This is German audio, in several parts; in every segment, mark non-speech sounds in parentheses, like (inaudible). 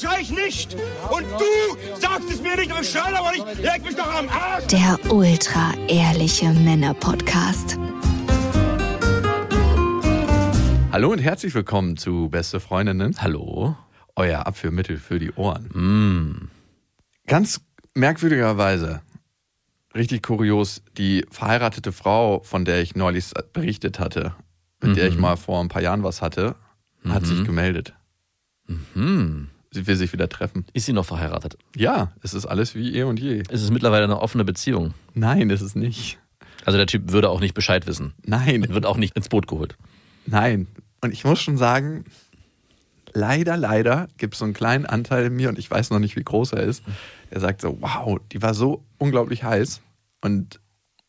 oder schrei ich nicht? Und du sagst es mir nicht, aber ich schrei aber nicht. Leg mich doch am Arsch. Der ultra ehrliche Männer-Podcast. Hallo und herzlich willkommen zu Beste Freundinnen. Hallo. Euer Abführmittel für die Ohren. Mm. Ganz merkwürdigerweise, richtig kurios, die verheiratete Frau, von der ich neulich berichtet hatte, mit der ich mal vor ein paar Jahren was hatte, hat sich gemeldet. Hm. Sie will sich wieder treffen. Ist sie noch verheiratet? Ja, es ist alles wie eh und je. Ist es mittlerweile eine offene Beziehung? Nein, ist es nicht. Also der Typ würde auch nicht Bescheid wissen. Nein, Wird auch nicht ins Boot geholt. nein. Und ich muss schon sagen, leider, leider gibt es so einen kleinen Anteil in mir und ich weiß noch nicht, wie groß er ist, der sagt so, wow, die war so unglaublich heiß. Und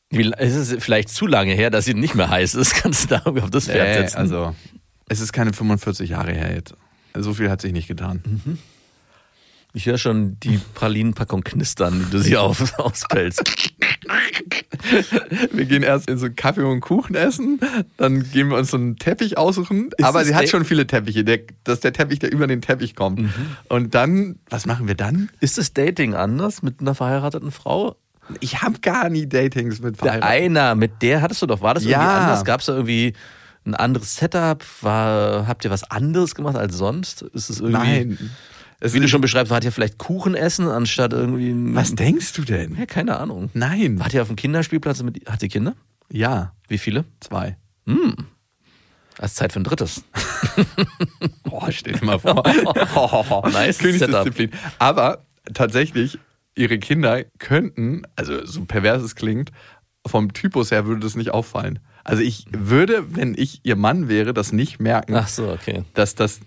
Wie, es ist vielleicht zu lange her, dass sie nicht mehr heiß ist. (laughs) Kannst du da auf das Pferd äh, setzen? also, es ist keine 45 Jahre her jetzt. So viel hat sich nicht getan. ich höre schon die Pralinenpackung knistern, die du sie auf, auspellst. (laughs) Wir gehen erst in so einen Kaffee und Kuchen essen, dann gehen wir uns so einen Teppich aussuchen. Aber das sie hat schon viele Teppiche. Der, das ist der Teppich, der über den Teppich kommt. Mhm. Und dann, was machen wir dann? Ist das Dating anders mit einer verheirateten Frau? Ich habe gar nie Datings mit Der Verheirateten. einer, mit der hattest du doch, war das irgendwie Ja. anders? Gab es da irgendwie ein anderes Setup? War, habt ihr was anderes gemacht als sonst? Ist es irgendwie. Nein. Es Wie du schon beschreibst, wart ihr vielleicht Kuchen essen anstatt irgendwie. ein- was denkst du denn? Ja, keine Ahnung. Nein. Wart ihr auf dem Kinderspielplatz mit. Hat sie Kinder? Ja, Wie viele? zwei. Als Zeit für ein drittes. (laughs) Oh, stell dir mal vor. oh, (laughs) Nice Königsdisziplin. Aber tatsächlich, ihre Kinder könnten, also so pervers es klingt, vom Typus her würde das nicht auffallen. Also ich würde, wenn ich ihr Mann wäre, das nicht merken, Ach so, okay. dass das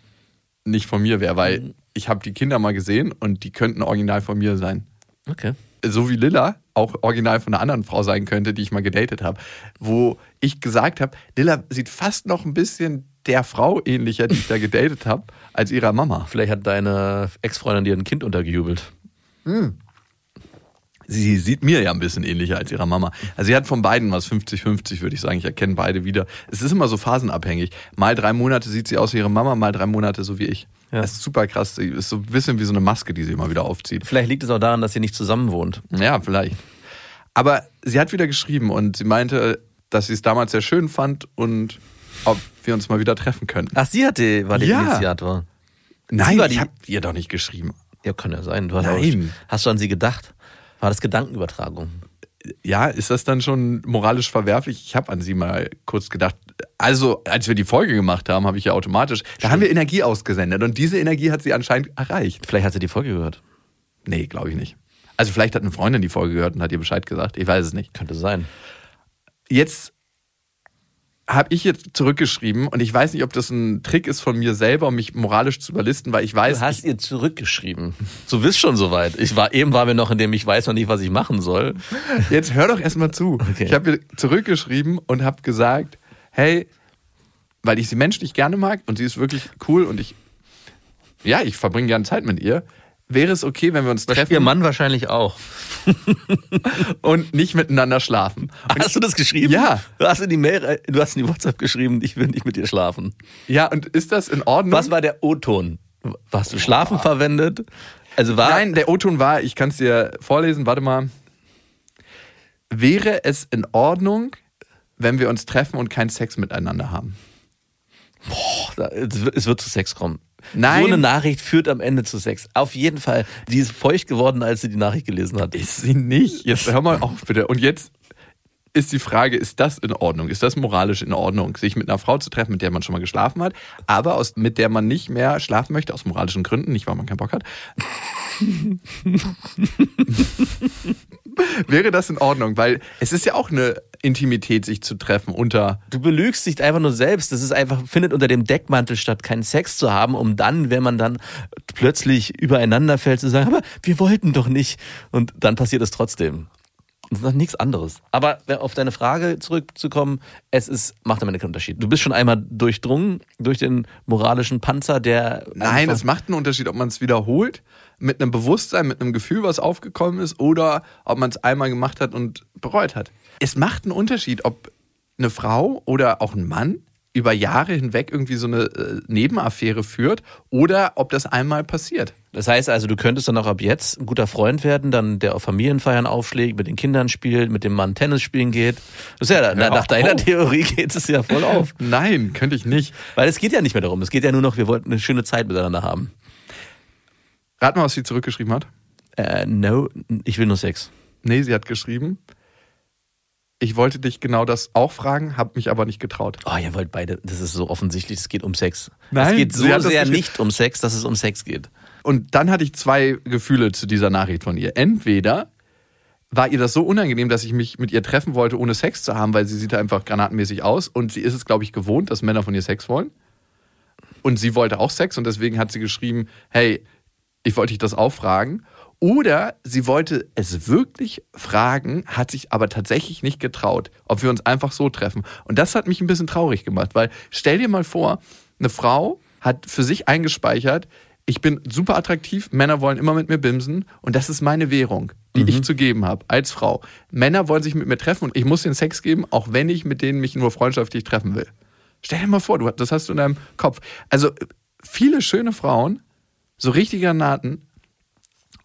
nicht von mir wäre, weil ich habe die Kinder mal gesehen und die könnten original von mir sein. Okay. so wie Lilla auch original von einer anderen Frau sein könnte, die ich mal gedatet habe, wo ich gesagt habe, Lilla sieht fast noch ein bisschen der Frau ähnlicher, die ich da gedatet habe, als ihrer Mama. Vielleicht hat deine Ex-Freundin dir ein Kind untergejubelt. Sie sieht mir ja ein bisschen ähnlicher als ihrer Mama. Also sie hat von beiden was 50-50, würde ich sagen. Ich erkenne beide wieder. Es ist immer so phasenabhängig. Mal drei Monate sieht sie aus wie ihre Mama, mal drei Monate so wie ich. Ja. Das ist super krass. Sie ist so ein bisschen wie so eine Maske, die sie immer wieder aufzieht. Vielleicht liegt es auch daran, dass ihr nicht zusammen wohnt. Ja, vielleicht. Aber sie hat wieder geschrieben und sie meinte, dass sie es damals sehr schön fand und ob wir uns mal wieder treffen könnten. Ach, sie hatte, war der Ja. Initiator. Nein, war ich die- habe ihr doch nicht geschrieben. Ja, kann ja sein. Du hast, Nein. Auch, hast du an sie gedacht? War das Gedankenübertragung? Ja, ist das dann schon moralisch verwerflich? Ich habe an sie mal kurz gedacht. Also, als wir die Folge gemacht haben, habe ich ja automatisch, da haben wir Energie ausgesendet und diese Energie hat sie anscheinend erreicht. Vielleicht hat sie die Folge gehört. Nee, glaube ich nicht. Also vielleicht hat eine Freundin die Folge gehört und hat ihr Bescheid gesagt. Ich weiß es nicht. Könnte sein. Jetzt habe ich jetzt zurückgeschrieben und ich weiß nicht, ob das ein Trick ist von mir selber, um mich moralisch zu überlisten, weil ich weiß, Du hast ihr zurückgeschrieben. Du bist schon soweit. Ich war, eben waren wir noch in dem, ich weiß noch nicht, was ich machen soll. Jetzt hör doch erstmal zu. Okay. Ich habe ihr zurückgeschrieben und habe gesagt, hey, weil ich sie menschlich gerne mag und sie ist wirklich cool und ich, ja, ich verbringe gerne Zeit mit ihr. Wäre es okay, wenn wir uns treffen Ihr Mann wahrscheinlich auch. (laughs) und nicht miteinander schlafen? Und Hast du das geschrieben? Ja. Du hast in die Mail, du hast in die WhatsApp geschrieben, ich will nicht mit dir schlafen. ja, und ist das in Ordnung? Was war der O-Ton? Hast du schlafen verwendet? Also war. Nein, der O-Ton war, ich kann es dir vorlesen, warte mal. Wäre es in Ordnung, wenn wir uns treffen und keinen Sex miteinander haben? Boah, es wird zu Sex kommen. Nein. So eine Nachricht führt am Ende zu Sex. Auf jeden Fall. Die ist feucht geworden, als sie die Nachricht gelesen hat. Ist sie nicht. Jetzt hör mal auf, bitte. Und jetzt, ist die Frage, ist das in Ordnung? Ist das moralisch in Ordnung, sich mit einer Frau zu treffen, mit der man schon mal geschlafen hat, aber aus, mit der man nicht mehr schlafen möchte, aus moralischen Gründen, nicht weil man keinen Bock hat? (laughs) Wäre das in Ordnung? Weil es ist ja auch eine Intimität, sich zu treffen unter. Du belügst dich einfach nur selbst. Das ist einfach, findet unter dem Deckmantel statt, keinen Sex zu haben, um dann, wenn man dann plötzlich übereinander fällt, zu sagen, aber wir wollten doch nicht. Und dann passiert es trotzdem. Das ist noch nichts anderes. Aber auf deine Frage zurückzukommen, es ist, macht am Ende keinen Unterschied. Du bist schon einmal durchdrungen durch den moralischen Panzer, der. Nein, es macht einen Unterschied, ob man es wiederholt, mit einem Bewusstsein, mit einem Gefühl, was aufgekommen ist, oder ob man es einmal gemacht hat und bereut hat. Es macht einen Unterschied, ob eine Frau oder auch ein Mann über Jahre hinweg irgendwie so eine äh, Nebenaffäre führt oder ob das einmal passiert. Das heißt also, du könntest dann auch ab jetzt ein guter Freund werden, dann der auf Familienfeiern aufschlägt, mit den Kindern spielt, mit dem Mann Tennis spielen geht. Das ist ja, ja nach deiner auf. Theorie geht es ja voll auf. (laughs) Nein, könnte ich nicht. Weil es geht ja nicht mehr darum. Es geht ja nur noch, wir wollten eine schöne Zeit miteinander haben. Rat mal, was sie zurückgeschrieben hat. Äh, no, ich will nur Sex. Nee, sie hat geschrieben, ich wollte dich genau das auch fragen, habe mich aber nicht getraut. Oh, ihr wollt beide, das ist so offensichtlich, es geht um Sex. Nein, es geht so sehr nicht um Sex, dass es um Sex geht. Und dann hatte ich zwei Gefühle zu dieser Nachricht von ihr. Entweder war ihr das so unangenehm, dass ich mich mit ihr treffen wollte, ohne Sex zu haben, weil sie sieht einfach granatenmäßig aus und sie ist es, glaube ich, gewohnt, dass Männer von ihr Sex wollen. Und sie wollte auch Sex und deswegen hat sie geschrieben, hey, ich wollte dich das auch fragen. Oder sie wollte es wirklich fragen, hat sich aber tatsächlich nicht getraut, ob wir uns einfach so treffen. Und das hat mich ein bisschen traurig gemacht, weil stell dir mal vor, eine Frau hat für sich eingespeichert, ich bin super attraktiv, Männer wollen immer mit mir bimsen und das ist meine Währung, die mhm. ich zu geben habe als Frau. Männer wollen sich mit mir treffen und ich muss den Sex geben, auch wenn ich mit denen mich nur freundschaftlich treffen will. Stell dir mal vor, du, das hast du in deinem Kopf. Also viele schöne Frauen, so richtige Granaten,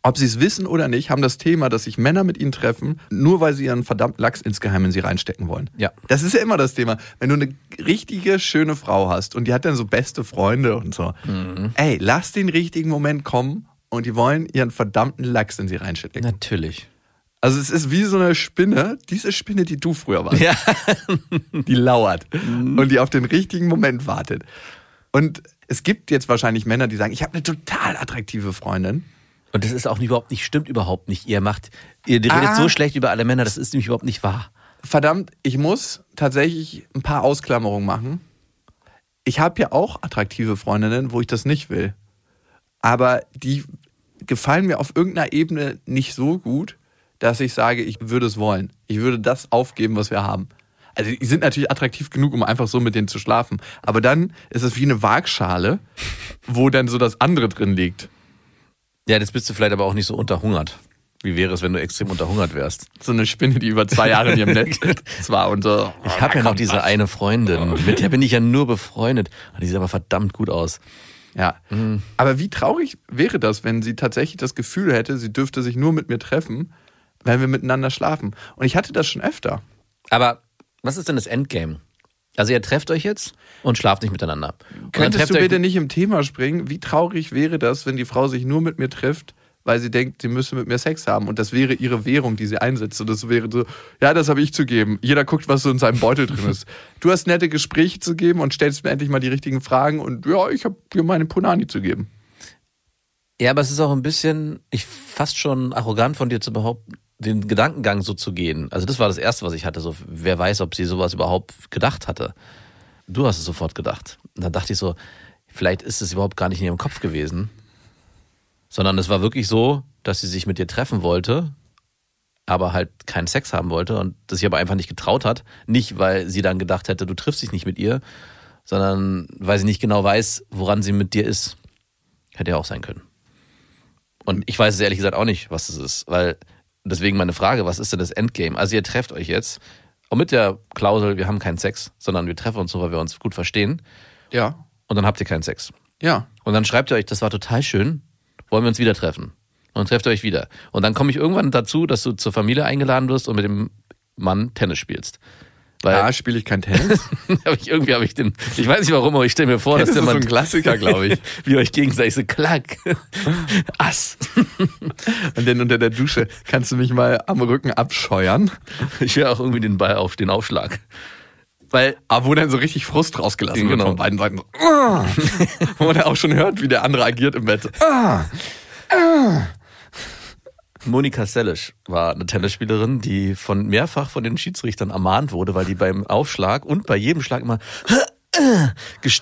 ob sie es wissen oder nicht, haben das Thema, dass sich Männer mit ihnen treffen, nur weil sie ihren verdammten Lachs insgeheim in sie reinstecken wollen. Ja. Das ist ja immer das Thema. Wenn du eine richtige, schöne Frau hast und die hat dann so beste Freunde und so, mhm. ey, lass den richtigen Moment kommen und die wollen ihren verdammten Lachs in sie reinstecken. Natürlich. Also es ist wie so eine Spinne, diese Spinne, die du früher warst. Ja. (laughs) die lauert mhm. und die auf den richtigen Moment wartet. Und es gibt jetzt wahrscheinlich Männer, die sagen, ich habe eine total attraktive Freundin und das ist auch überhaupt nicht, stimmt überhaupt nicht. Ihr macht, ihr redet ah. so schlecht über alle Männer, das ist nämlich überhaupt nicht wahr. Verdammt, ich muss tatsächlich ein paar Ausklammerungen machen. Ich habe ja auch attraktive Freundinnen, wo ich das nicht will. Aber die gefallen mir auf irgendeiner Ebene nicht so gut, dass ich sage, ich würde es wollen. Ich würde das aufgeben, was wir haben. Also die sind natürlich attraktiv genug, um einfach so mit denen zu schlafen. Aber dann ist es wie eine Waagschale, wo dann so das andere drin liegt. Ja, jetzt bist du vielleicht aber auch nicht so unterhungert. Wie wäre es, wenn du extrem unterhungert wärst? So eine Spinne, die über zwei Jahre in ihrem Netz (laughs) war und so. Ich habe ja noch diese was. eine Freundin, mit der bin ich ja nur befreundet. Die sieht aber verdammt gut aus. Ja. Mhm. Aber wie traurig wäre das, wenn sie tatsächlich das Gefühl hätte, sie dürfte sich nur mit mir treffen, wenn wir miteinander schlafen. Und ich hatte das schon öfter. Aber was ist denn das Endgame? Also ihr trefft euch jetzt und schlaft nicht miteinander. Könntest du bitte nicht im Thema springen? Wie traurig wäre das, wenn die Frau sich nur mit mir trifft, weil sie denkt, sie müsse mit mir Sex haben und das wäre ihre Währung, die sie einsetzt. Und das wäre so, ja, das habe ich zu geben. Jeder guckt, was so in seinem Beutel drin ist. Du hast nette Gespräche zu geben und stellst mir endlich mal die richtigen Fragen und ja, ich habe dir meine Punani zu geben. Ja, aber es ist auch ein bisschen, ich fast schon arrogant von dir zu behaupten, den Gedankengang so zu gehen. Also das war das Erste, was ich hatte. So, wer weiß, ob sie sowas überhaupt gedacht hatte. Du hast es sofort gedacht. Und dann dachte ich so, vielleicht ist es überhaupt gar nicht in ihrem Kopf gewesen, sondern es war wirklich so, dass sie sich mit dir treffen wollte, aber halt keinen Sex haben wollte und das sich aber einfach nicht getraut hat. Nicht, weil sie dann gedacht hätte, du triffst dich nicht mit ihr, sondern weil sie nicht genau weiß, woran sie mit dir ist. Hätte ja auch sein können. Und ich weiß es ehrlich gesagt auch nicht, was es ist, weil deswegen meine Frage, was ist denn das Endgame? Also ihr trefft euch jetzt, und mit der Klausel, wir haben keinen Sex, sondern wir treffen uns so, weil wir uns gut verstehen. Ja. Und dann habt ihr keinen Sex. Ja. Und dann schreibt ihr euch, das war total schön, wollen wir uns wieder treffen. Und dann trefft ihr euch wieder. Und dann komme ich irgendwann dazu, dass du zur Familie eingeladen wirst und mit dem Mann Tennis spielst. Weil A, spiele ich kein Tennis. (laughs) hab ich, irgendwie habe ich den, ich weiß nicht warum, aber ich stelle mir vor, Tennis dass der ist so Mann ein Klassiker, glaube ich. (laughs) wie euch gegenseitig so klack, (laughs) Ass. Und dann unter der Dusche kannst du mich mal am Rücken abscheuern. Ich will auch irgendwie den Ball auf den Aufschlag. Weil Aber wo dann so richtig Frust rausgelassen wird Genau. von beiden Seiten. Ah. wo man dann auch schon hört, wie der andere agiert im Bett. Ah. Monika Seles war eine Tennisspielerin, die von mehrfach von den Schiedsrichtern ermahnt wurde, weil die beim Aufschlag und bei jedem Schlag immer (clears throat)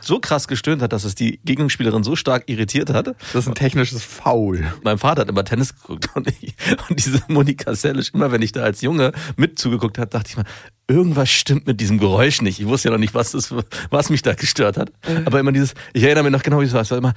so krass gestöhnt hat, dass es die Gegenspielerin so stark irritiert hat. Das ist ein technisches Foul. Mein Vater hat immer Tennis geguckt und, ich, und diese Monika Seles, immer wenn ich da als Junge mit zugeguckt habe, dachte ich mal, irgendwas stimmt mit diesem Geräusch nicht. Ich wusste ja noch nicht, was das, was mich da gestört hat. Aber immer dieses, ich erinnere mich noch genau, wie es war. Es war immer,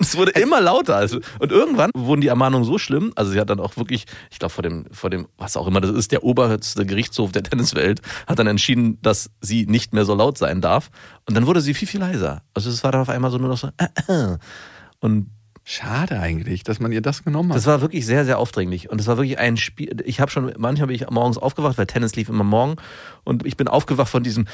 es wurde immer lauter. Also, und irgendwann wurden die Ermahnungen so schlimm, also sie hat dann auch wirklich, ich glaube vor dem, vor dem, was auch immer das ist, der oberhöchste Gerichtshof der Tenniswelt, hat dann entschieden, dass sie nicht mehr so laut sein darf. Und dann wurde sie viel, viel leiser. Also es war dann auf einmal so nur noch so, und Schade eigentlich, dass man ihr das genommen hat. das war wirklich sehr, sehr aufdringlich. Und es war wirklich ein Spiel. Ich habe schon, manchmal bin ich morgens aufgewacht, weil Tennis lief immer morgen. Und ich bin aufgewacht von diesem.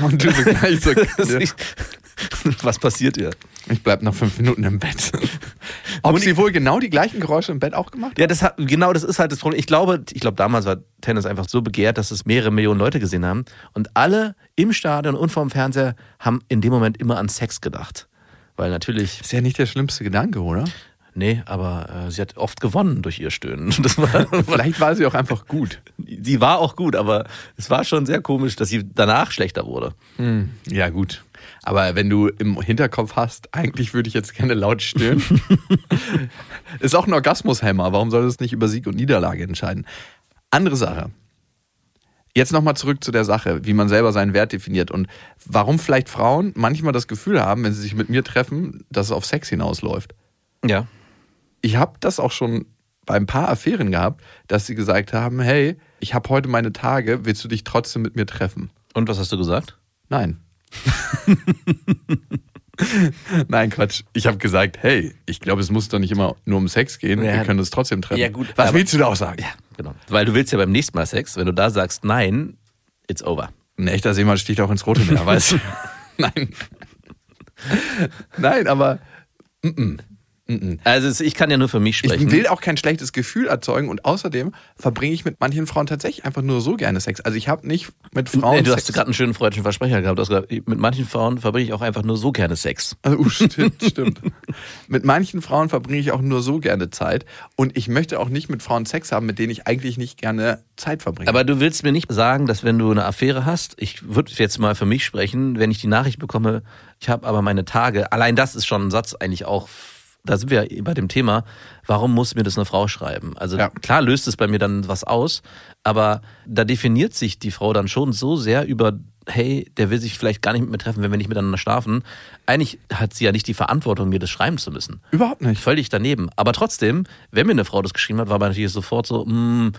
Und du so gleich so, (laughs) (laughs) Was passiert hier? ich bleib noch fünf Minuten im Bett. (laughs) Ob sie wohl genau die gleichen Geräusche im Bett auch gemacht? Ja, das hat, genau das ist halt das Problem. Ich glaube, ich glaube, damals war Tennis einfach so begehrt, dass es mehrere Millionen Leute gesehen haben. Und alle im Stadion und vorm Fernseher haben in dem Moment immer an Sex gedacht. Weil natürlich, Ist ja nicht der schlimmste Gedanke, oder? nee, aber äh, sie hat oft gewonnen durch ihr Stöhnen. (laughs) War, Vielleicht war sie auch einfach gut. sie war auch gut, aber es war schon sehr komisch, dass sie danach schlechter wurde. Ja, gut. Aber wenn du im Hinterkopf hast, eigentlich würde ich jetzt gerne laut stöhnen. (laughs) ist auch ein Orgasmushemmer. Warum soll das nicht über Sieg und Niederlage entscheiden? Andere Sache. Jetzt nochmal zurück zu der Sache, wie man selber seinen Wert definiert und warum vielleicht Frauen manchmal das Gefühl haben, wenn sie sich mit mir treffen, dass es auf Sex hinausläuft. Ja. Ich habe das auch schon bei ein paar Affären gehabt, dass sie gesagt haben, hey, ich habe heute meine Tage, willst du dich trotzdem mit mir treffen? Und was hast du gesagt? Nein. (laughs) Nein, Quatsch. Ich habe gesagt, hey, ich glaube, es muss doch nicht immer nur um Sex gehen. Ja. Wir können uns trotzdem treffen. Ja, gut, Was aber- willst du da auch sagen? Ja, genau. Weil du willst ja beim nächsten Mal Sex, wenn du da sagst nein, it's over. Ein echter Seemann sticht auch ins rote Meer, weißt du? Nein. Nein, aber mm -mm. Mm-mm. Also ich kann ja nur für mich sprechen. Ich will auch kein schlechtes Gefühl erzeugen und außerdem verbringe ich mit manchen Frauen tatsächlich einfach nur so gerne Sex. Also ich habe nicht mit Frauen Nee, du Sex. hast gerade einen schönen freudischen Versprecher gehabt. Gesagt, mit manchen Frauen verbringe ich auch einfach nur so gerne Sex. Also, uh, (laughs) stimmt, stimmt. Mit manchen Frauen verbringe ich auch nur so gerne Zeit und ich möchte auch nicht mit Frauen Sex haben, mit denen ich eigentlich nicht gerne Zeit verbringe. Aber du willst mir nicht sagen, dass wenn du eine Affäre hast, ich würde jetzt mal für mich sprechen, wenn ich die Nachricht bekomme, ich habe aber meine Tage, allein das ist schon ein Satz eigentlich auch, da sind wir bei dem Thema, warum muss mir das eine Frau schreiben? Also Ja. klar löst es bei mir dann was aus, aber da definiert sich die Frau dann schon so sehr über, hey, der will sich vielleicht gar nicht mit mir treffen, wenn wir nicht miteinander schlafen. Eigentlich hat sie ja nicht die Verantwortung, mir das schreiben zu müssen. Überhaupt nicht. Völlig daneben. Aber trotzdem, wenn mir eine Frau das geschrieben hat, war man natürlich sofort so, mm,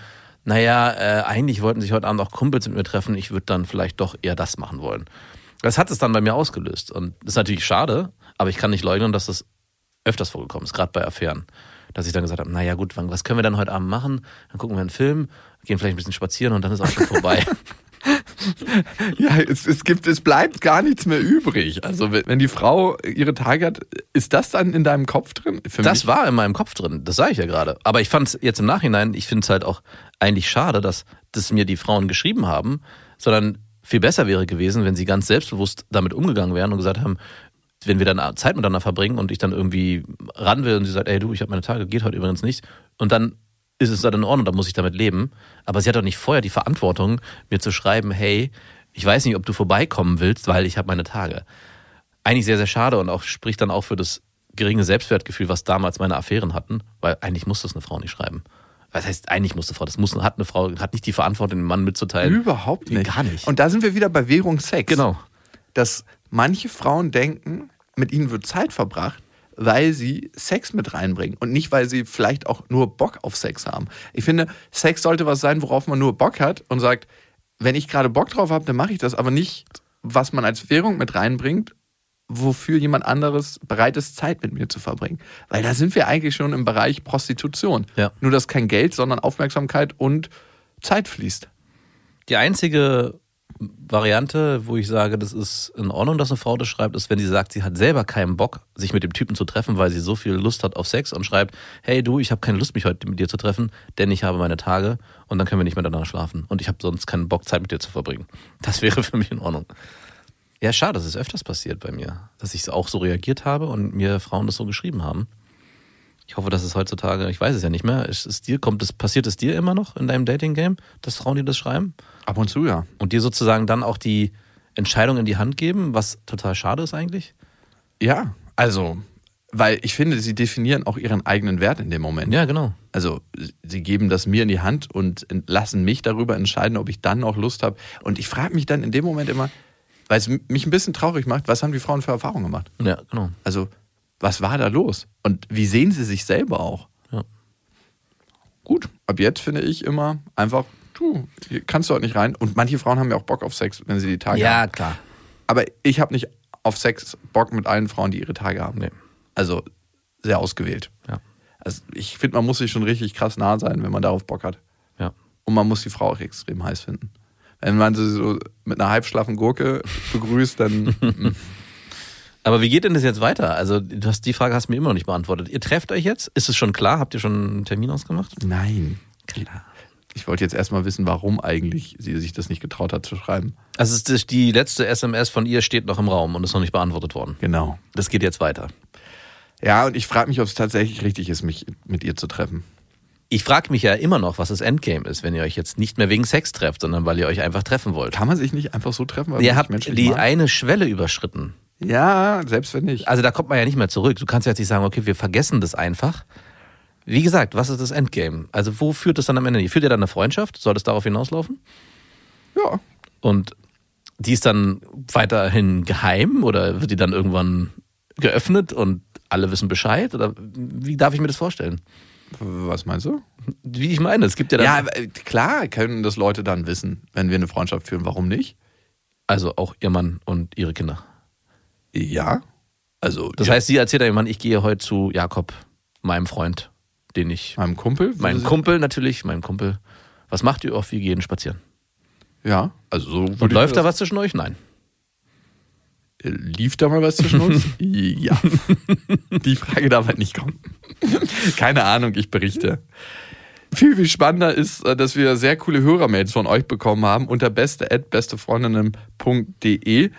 naja, äh, eigentlich wollten sich heute Abend auch Kumpels mit mir treffen, ich würde dann vielleicht doch eher das machen wollen. Das hat es dann bei mir ausgelöst. Und das ist natürlich schade, aber ich kann nicht leugnen, dass das öfters vorgekommen ist, gerade bei Affären. Dass ich dann gesagt habe, naja gut, was können wir dann heute Abend machen? Dann gucken wir einen Film, gehen vielleicht ein bisschen spazieren und dann ist auch schon vorbei. (laughs) Ja, es, es gibt, es bleibt gar nichts mehr übrig. Also wenn die Frau ihre Tage hat, ist das dann in deinem Kopf drin? Für Das war in meinem Kopf drin, das sage ich ja gerade. Aber ich fand es jetzt im Nachhinein, ich finde es halt auch eigentlich schade, dass das mir die Frauen geschrieben haben, sondern viel besser wäre gewesen, wenn sie ganz selbstbewusst damit umgegangen wären und gesagt haben, wenn wir dann Zeit miteinander verbringen und ich dann irgendwie ran will und sie sagt, ey du, ich habe meine Tage, geht heute übrigens nicht. Und dann ist es dann in Ordnung, dann muss ich damit leben. Aber sie hat doch nicht vorher die Verantwortung, mir zu schreiben, hey, ich weiß nicht, ob du vorbeikommen willst, weil ich habe meine Tage eigentlich sehr, sehr schade und auch spricht dann auch für das geringe Selbstwertgefühl, was damals meine Affären hatten, weil eigentlich muss das eine Frau nicht schreiben. Was heißt, eigentlich muss eine Frau, das muss, hat eine Frau, hat nicht die Verantwortung, den Mann mitzuteilen. überhaupt nicht. Gar nicht. Und da sind wir wieder bei Währung Sex. Genau. Dass manche Frauen denken, mit ihnen wird Zeit verbracht, weil sie Sex mit reinbringen und nicht, weil sie vielleicht auch nur Bock auf Sex haben. Ich finde, Sex sollte was sein, worauf man nur Bock hat und sagt, wenn ich gerade Bock drauf habe, dann mache ich das, aber nicht, was man als Währung mit reinbringt, wofür jemand anderes bereit ist, Zeit mit mir zu verbringen. Weil da sind wir eigentlich schon im Bereich Prostitution. Ja. Nur, dass kein Geld, sondern Aufmerksamkeit und Zeit fließt. Die einzige Variante, wo ich sage, das ist in Ordnung, dass eine Frau das schreibt, ist, wenn sie sagt, sie hat selber keinen Bock, sich mit dem Typen zu treffen, weil sie so viel Lust hat auf Sex und schreibt, hey du, ich habe keine Lust, mich heute mit dir zu treffen, denn ich habe meine Tage und dann können wir nicht miteinander schlafen und ich habe sonst keinen Bock, Zeit mit dir zu verbringen. Das wäre für mich in Ordnung. Ja, schade, das ist öfters passiert bei mir, dass ich auch so reagiert habe und mir Frauen das so geschrieben haben. Ich hoffe, dass es heutzutage, ich weiß es ja nicht mehr, ist es dir, kommt es, passiert es dir immer noch in deinem Dating-Game, dass Frauen dir das schreiben? Ab und zu, ja. Und dir sozusagen dann auch die Entscheidung in die Hand geben, was total schade ist eigentlich? Ja, also, weil ich finde, sie definieren auch ihren eigenen Wert in dem Moment. Ja, genau. Also, sie geben das mir in die Hand und lassen mich darüber entscheiden, ob ich dann noch Lust habe. Und ich frage mich dann in dem Moment immer, weil es mich ein bisschen traurig macht, was haben die Frauen für Erfahrungen gemacht? Ja, genau. Also, was war da los? Und wie sehen sie sich selber auch? Ja. Gut, ab jetzt finde ich immer einfach, du, kannst du halt nicht rein. Und manche Frauen haben ja auch Bock auf Sex, wenn sie die Tage haben. Ja, klar. Aber ich habe nicht auf Sex Bock mit allen Frauen, die ihre Tage haben. Nee. Also sehr ausgewählt. Ja. Also ich finde, man muss sich schon richtig krass nah sein, wenn man darauf Bock hat. Ja. Und man muss die Frau auch extrem heiß finden. Wenn man sie so mit einer halbschlaffen Gurke begrüßt, dann. (laughs) Aber wie geht denn das jetzt weiter? Also, du hast die Frage hast du mir immer noch nicht beantwortet. Ihr trefft euch jetzt? Ist es schon klar? Habt ihr schon einen Termin ausgemacht? Nein. Ich wollte jetzt erstmal wissen, warum eigentlich sie sich das nicht getraut hat zu schreiben. Also, es ist die letzte SMS von ihr steht noch im Raum und ist noch nicht beantwortet worden. Genau. Das geht jetzt weiter. Ja, und ich frage mich, ob es tatsächlich richtig ist, mich mit ihr zu treffen. Ich frage mich ja immer noch, was das Endgame ist, wenn ihr euch jetzt nicht mehr wegen Sex trefft, sondern weil ihr euch einfach treffen wollt. Kann man sich nicht einfach so treffen? Weil man Ihr habt die mag? eine Schwelle überschritten. Ja, selbst wenn nicht. Also da kommt man ja nicht mehr zurück. Du kannst ja jetzt nicht sagen, okay, wir vergessen das einfach. Wie gesagt, was ist das Endgame? Also wo führt es dann am Ende? Führt ihr dann eine Freundschaft? Soll es darauf hinauslaufen? Ja. Und die ist dann weiterhin geheim oder wird die dann irgendwann geöffnet und alle wissen Bescheid? Oder wie darf ich mir das vorstellen? Was meinst du? Wie ich meine, es gibt ja dann, Ja, klar können das Leute dann wissen, wenn wir eine Freundschaft führen. Warum nicht? also auch ihr Mann und ihre Kinder. Ja. Also, Das ja, heißt, sie erzählt ihrem Mann, ich gehe heute zu Jakob, meinem Freund, den ich, meinem Kumpel. meinem Kumpel natürlich, meinem Kumpel. Was macht ihr? Oh, wir gehen spazieren. Ja, also so. Und läuft da was zwischen euch? Nein. Lief da mal was zwischen uns? (laughs) ja. (laughs) Die Frage darf halt nicht kommen. Keine Ahnung, ich berichte. Viel, viel spannender ist, äh, dass wir sehr coole Hörermails von euch bekommen haben unter beste.bestefreundinnen.de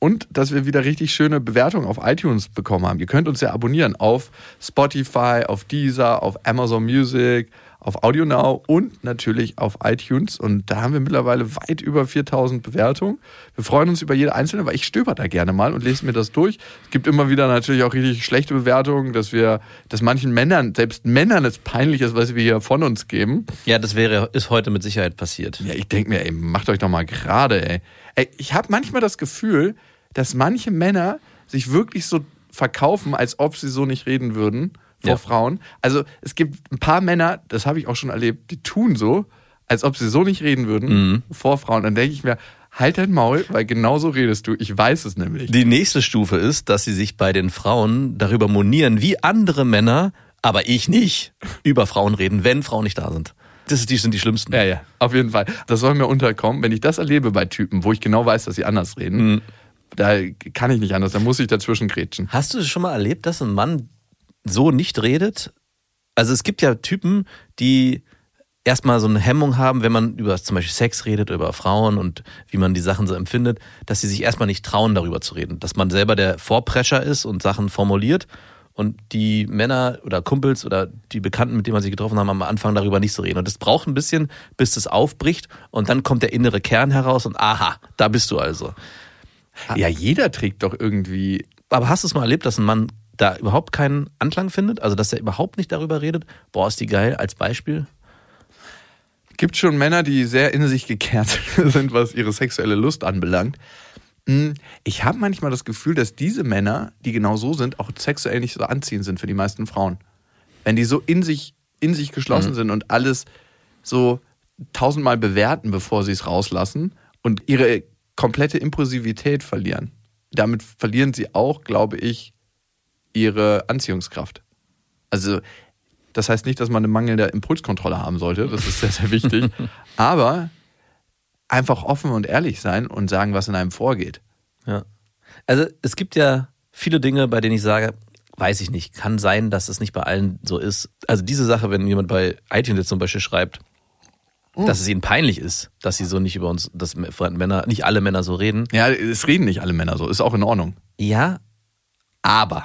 und dass wir wieder richtig schöne Bewertungen auf iTunes bekommen haben. Ihr könnt uns ja abonnieren auf Spotify, auf Deezer, auf Amazon Music, auf AudioNow und natürlich auf iTunes. Und da haben wir mittlerweile weit über 4000 Bewertungen. Wir freuen uns über jede einzelne, weil ich stöber da gerne mal und lese mir das durch. Es gibt immer wieder natürlich auch richtig schlechte Bewertungen, dass wir, dass manchen Männern, selbst Männern es peinlich ist, was wir hier von uns geben. Ja, das wäre, ist heute mit Sicherheit passiert. Ja, ich denke mir, ey, macht euch doch mal gerade, ey. ey ich habe manchmal das Gefühl, dass manche Männer sich wirklich so verkaufen, als ob sie so nicht reden würden vor Ja. Frauen. Also es gibt ein paar Männer, das habe ich auch schon erlebt, die tun so, als ob sie so nicht reden würden vor Frauen. Dann denke ich mir, halt dein Maul, weil genau so redest du. Ich weiß es nämlich. Die nächste Stufe ist, dass sie sich bei den Frauen darüber monieren, wie andere Männer, aber ich nicht, über Frauen reden, wenn Frauen nicht da sind. Das die, sind die schlimmsten. Ja, ja, auf jeden Fall. Das soll mir unterkommen. Wenn ich das erlebe bei Typen, wo ich genau weiß, dass sie anders reden, da kann ich nicht anders, da muss ich dazwischen grätschen. Hast du es schon mal erlebt, dass ein Mann so nicht redet? Also es gibt ja Typen, die erstmal so eine Hemmung haben, wenn man über zum Beispiel Sex redet, über Frauen und wie man die Sachen so empfindet, dass sie sich erstmal nicht trauen, darüber zu reden. Dass man selber der Vorprescher ist und Sachen formuliert und die Männer oder Kumpels oder die Bekannten, mit denen man sich getroffen haben, am Anfang darüber nicht zu reden. Und das braucht ein bisschen, bis das aufbricht und dann kommt der innere Kern heraus und aha, da bist du also. Ja, jeder trägt doch irgendwie Aber hast du es mal erlebt, dass ein Mann da überhaupt keinen Anklang findet? Also, dass er überhaupt nicht darüber redet? Boah, ist die geil, als Beispiel. gibt schon Männer, die sehr in sich gekehrt (laughs) sind, was ihre sexuelle Lust anbelangt. Hm, Ich habe manchmal das Gefühl, dass diese Männer, die genau so sind, auch sexuell nicht so anziehend sind für die meisten Frauen. Wenn die so in sich, in sich geschlossen sind und alles so tausendmal bewerten, bevor sie es rauslassen und ihre komplette Impulsivität verlieren. Damit verlieren sie auch, glaube ich, ihre Anziehungskraft. Also, das heißt nicht, dass man eine mangelnde Impulskontrolle haben sollte. Das ist sehr, sehr wichtig. (laughs) Aber einfach offen und ehrlich sein und sagen, was in einem vorgeht. Ja. Also es gibt ja viele Dinge, bei denen ich sage, weiß ich nicht, kann sein, dass es nicht bei allen so ist. Also diese Sache, wenn jemand bei iTunes jetzt zum Beispiel schreibt, dass es ihnen peinlich ist, dass sie so nicht über uns, dass Männer, nicht alle Männer so reden. Ja, es reden nicht alle Männer so, ist auch in Ordnung. Ja, Aber.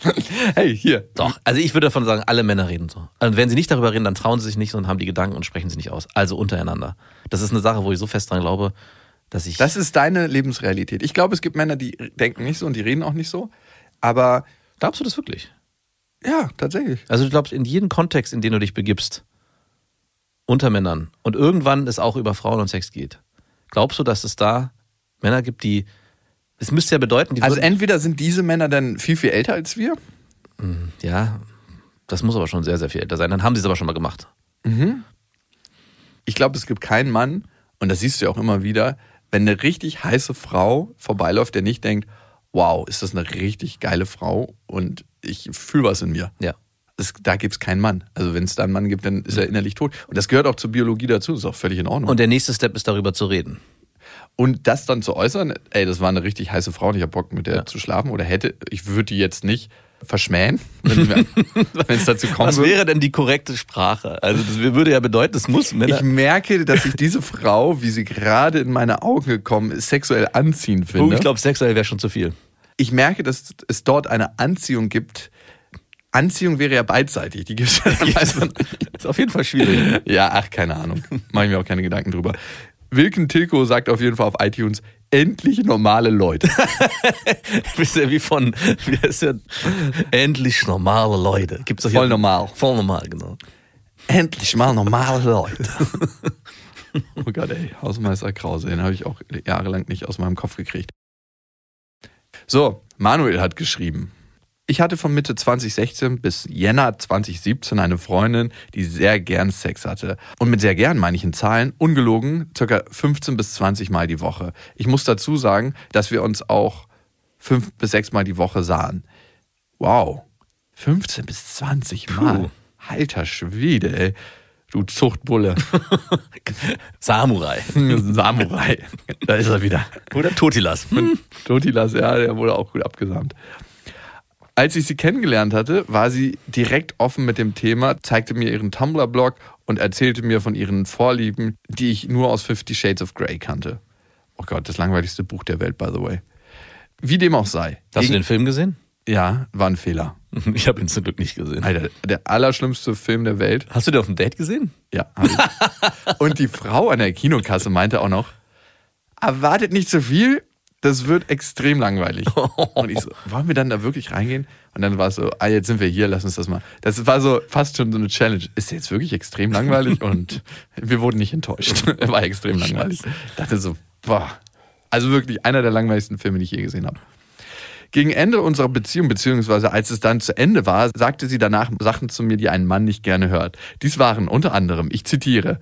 (laughs) hey, hier. doch. Also ich würde davon sagen, alle Männer reden so. Und wenn sie nicht darüber reden, dann trauen sie sich nicht und haben die Gedanken und sprechen sie nicht aus. Also untereinander. Das ist eine Sache, wo ich so fest dran glaube, dass ich. Das ist deine Lebensrealität. Ich glaube, es gibt Männer, die denken nicht so und die reden auch nicht so. Aber glaubst du das wirklich? ja, tatsächlich. Also du glaubst, in jedem Kontext, in den du dich begibst, unter Männern und irgendwann es auch über Frauen und Sex geht, glaubst du, dass es da Männer gibt, die. Es müsste ja bedeuten, die Also entweder sind diese Männer dann viel, viel älter als wir. Ja, das muss aber schon sehr, sehr viel älter sein. Dann haben sie es aber schon mal gemacht. Ich glaube, es gibt keinen Mann, und das siehst du ja auch immer wieder, wenn eine richtig heiße Frau vorbeiläuft, der nicht denkt, wow, ist das eine richtig geile Frau und ich fühle was in mir. Ja. Es, da gibt es keinen Mann. Also wenn es da einen Mann gibt, dann ist er innerlich tot. Und das gehört auch zur Biologie dazu, ist auch völlig in Ordnung. Und der nächste Step ist darüber zu reden. Und das dann zu äußern, ey, das war eine richtig heiße Frau und ich hab Bock mit der Ja. zu schlafen oder hätte, ich würde die jetzt nicht verschmähen, wenn es (laughs) dazu kommen Was wäre denn die korrekte Sprache? Also das würde ja bedeuten, es muss Männer. Ich merke, dass ich diese Frau, wie sie gerade in meine Augen gekommen ist, sexuell anziehend oh, finde. ich glaube, sexuell wäre schon zu viel. ich merke, dass es dort eine Anziehung gibt. Anziehung wäre ja beidseitig. Die gibt es ja (laughs) dann ist auf jeden Fall schwierig. Ja, ach, keine Ahnung. Mache ich mir auch keine Gedanken drüber. Wilken Tilko sagt auf jeden Fall auf iTunes, endlich normale Leute. (laughs) Wisst ihr, wie von, wie heißt der? Endlich normale Leute. Gibt's doch hier- Voll normal. Voll normal, genau. endlich mal normale Leute. (laughs) oh Gott, ey, Hausmeister Krause, den habe ich auch jahrelang nicht aus meinem Kopf gekriegt. So, Manuel hat geschrieben. Ich hatte von Mitte 2016 bis Jänner 2017 eine Freundin, die sehr gern Sex hatte. Und mit sehr gern meine ich in Zahlen, ungelogen, circa 15 bis 20 Mal die Woche. Ich muss dazu sagen, dass wir uns auch fünf bis sechs Mal die Woche sahen. Wow. 15 bis 20 Mal. Alter Schwede, ey. Du Zuchtbulle. (laughs) Samurai. (laughs) Samurai. Da ist er wieder. Oder Totilas. Hm. Totilas, ja, der wurde auch gut abgesamt. Als ich sie kennengelernt hatte, war sie direkt offen mit dem Thema, zeigte mir ihren Tumblr-Blog und erzählte mir von ihren Vorlieben, die ich nur aus Fifty Shades of Grey kannte. Oh Gott, das langweiligste Buch der Welt, by the way. Wie dem auch sei. Hast du Gegen- den Film gesehen? Ja, war ein Fehler. (laughs) Ich habe ihn zum Glück nicht gesehen. Alter, der allerschlimmste Film der Welt. Hast du den auf dem Date gesehen? Ja. (laughs) Und die Frau an der Kinokasse meinte auch noch, erwartet nicht zu viel, das wird extrem langweilig. (laughs) Und ich so, wollen wir dann da wirklich reingehen? Und dann war es so, ah, jetzt sind wir hier, lass uns das mal. Das war so fast schon so eine Challenge. Ist jetzt wirklich extrem langweilig? (laughs) Und wir wurden nicht enttäuscht. (laughs) War extrem langweilig. Ich dachte so, boah. Also wirklich einer der langweiligsten Filme, die ich je gesehen habe. Gegen Ende unserer Beziehung, beziehungsweise als es dann zu Ende war, sagte sie danach Sachen zu mir, die ein Mann nicht gerne hört. Dies waren unter anderem, ich zitiere,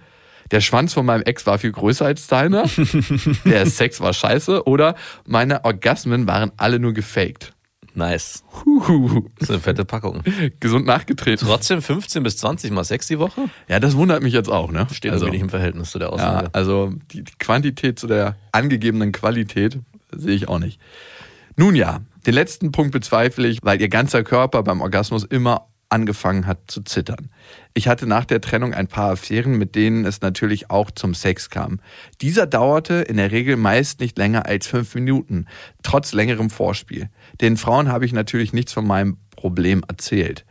der Schwanz von meinem Ex war viel größer als deiner, (laughs) der Sex war scheiße oder meine Orgasmen waren alle nur gefaked. Nice. Huhu. Das ist eine fette Packung. Gesund nachgetreten. Trotzdem 15 bis 20 mal Sex die Woche? Ja, das wundert mich jetzt auch, ne? Steht also, nicht im Verhältnis zu der ja, Aussage. also die, die Quantität zu der angegebenen Qualität sehe ich auch nicht. Nun ja, den letzten Punkt bezweifle ich, weil ihr ganzer Körper beim Orgasmus immer angefangen hat zu zittern. Ich hatte nach der Trennung ein paar Affären, mit denen es natürlich auch zum Sex kam. Dieser dauerte in der Regel meist nicht länger als fünf Minuten, trotz längerem Vorspiel. Den Frauen habe ich natürlich nichts von meinem Problem erzählt.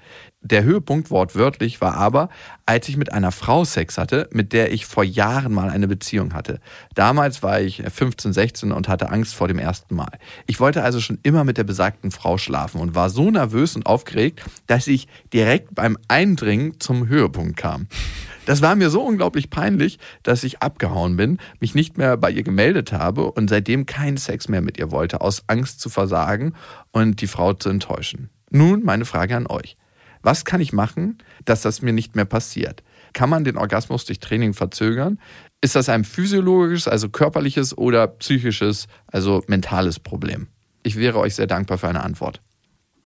Der Höhepunkt wortwörtlich war aber, als ich mit einer Frau Sex hatte, mit der ich vor Jahren mal eine Beziehung hatte. Damals war ich 15, 16 und hatte Angst vor dem ersten Mal. Ich wollte also schon immer mit der besagten Frau schlafen und war so nervös und aufgeregt, dass ich direkt beim Eindringen zum Höhepunkt kam. Das war mir so unglaublich peinlich, dass ich abgehauen bin, mich nicht mehr bei ihr gemeldet habe und seitdem keinen Sex mehr mit ihr wollte, aus Angst zu versagen und die Frau zu enttäuschen. Nun meine Frage an euch. Was kann ich machen, dass das mir nicht mehr passiert? Kann man den Orgasmus durch Training verzögern? Ist das ein physiologisches, also körperliches oder psychisches, also mentales Problem? Ich wäre euch sehr dankbar für eine Antwort.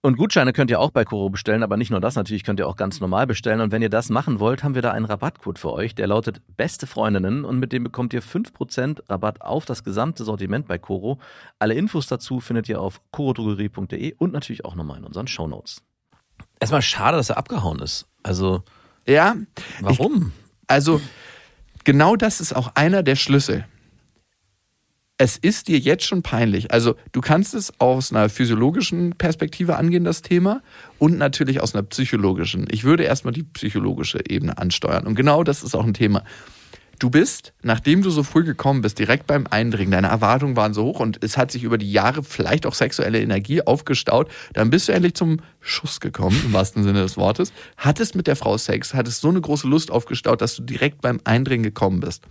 Und Gutscheine könnt ihr auch bei Koro bestellen, aber nicht nur das, natürlich könnt ihr auch ganz normal bestellen. Und wenn ihr das machen wollt, haben wir da einen Rabattcode für euch, der lautet Beste Freundinnen und mit dem bekommt ihr 5% Rabatt auf das gesamte Sortiment bei Koro. Alle Infos dazu findet ihr auf korodrogerie.de und natürlich auch nochmal in unseren Shownotes. Erstmal schade, dass er abgehauen ist. Also, Ja, warum? also genau das ist auch einer der Schlüssel. Es ist dir jetzt schon peinlich. Also du kannst es aus einer physiologischen Perspektive angehen, das Thema, und natürlich aus einer psychologischen. Ich würde erstmal die psychologische Ebene ansteuern. Und genau das ist auch ein Thema. Du bist, nachdem du so früh gekommen bist, direkt beim Eindringen, deine Erwartungen waren so hoch und es hat sich über die Jahre vielleicht auch sexuelle Energie aufgestaut, dann bist du endlich zum Schuss gekommen, im wahrsten Sinne des Wortes, hattest mit der Frau Sex, hattest so eine große Lust aufgestaut, dass du direkt beim Eindringen gekommen bist.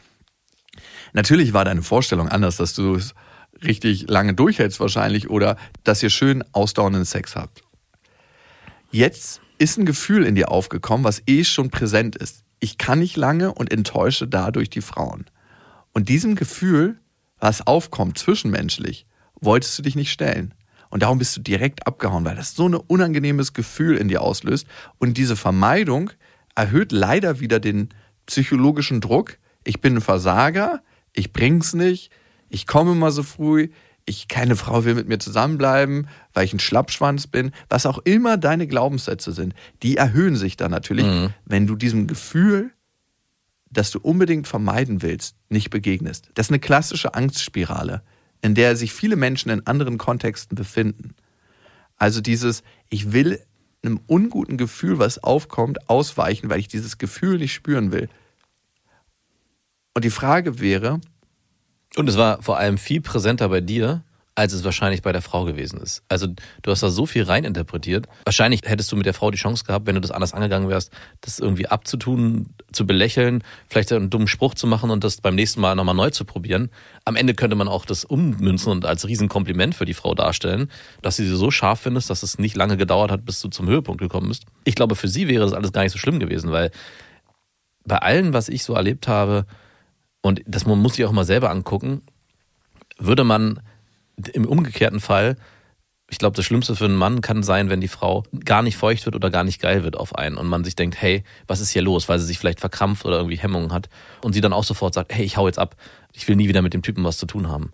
Natürlich war deine Vorstellung anders, dass du es richtig lange durchhältst wahrscheinlich oder dass ihr schön ausdauernden Sex habt. Jetzt ist ein Gefühl in dir aufgekommen, was eh schon präsent ist. Ich kann nicht lange und enttäusche dadurch die Frauen. Und diesem Gefühl, was aufkommt zwischenmenschlich, wolltest du dich nicht stellen. Und darum bist du direkt abgehauen, weil das so ein unangenehmes Gefühl in dir auslöst. Und diese Vermeidung erhöht leider wieder den psychologischen Druck. Ich bin ein Versager, ich bring's nicht, ich komme immer so früh, ich keine Frau will mit mir zusammenbleiben, weil ich ein Schlappschwanz bin, was auch immer deine Glaubenssätze sind, die erhöhen sich dann natürlich, Mhm. wenn du diesem Gefühl, das du unbedingt vermeiden willst, nicht begegnest. Das ist eine klassische Angstspirale, in der sich viele Menschen in anderen Kontexten befinden. Also dieses, ich will einem unguten Gefühl, was aufkommt, ausweichen, weil ich dieses Gefühl nicht spüren will. Und die Frage wäre, Und es war vor allem viel präsenter bei dir, als es wahrscheinlich bei der Frau gewesen ist. Also du hast da so viel reininterpretiert. Wahrscheinlich hättest du mit der Frau die Chance gehabt, wenn du das anders angegangen wärst, das irgendwie abzutun, zu belächeln, vielleicht einen dummen Spruch zu machen und das beim nächsten Mal nochmal neu zu probieren. Am Ende könnte man auch das ummünzen und als Riesenkompliment für die Frau darstellen, dass sie sie so scharf findest, dass es nicht lange gedauert hat, bis du zum Höhepunkt gekommen bist. Ich glaube, für sie wäre das alles gar nicht so schlimm gewesen, weil bei allem, was ich so erlebt habe, und das muss sich auch mal selber angucken, würde man im umgekehrten Fall, ich glaube, das Schlimmste für einen Mann kann sein, wenn die Frau gar nicht feucht wird oder gar nicht geil wird auf einen und man sich denkt, hey, was ist hier los, weil sie sich vielleicht verkrampft oder irgendwie Hemmungen hat und sie dann auch sofort sagt, hey, ich hau jetzt ab, ich will nie wieder mit dem Typen was zu tun haben.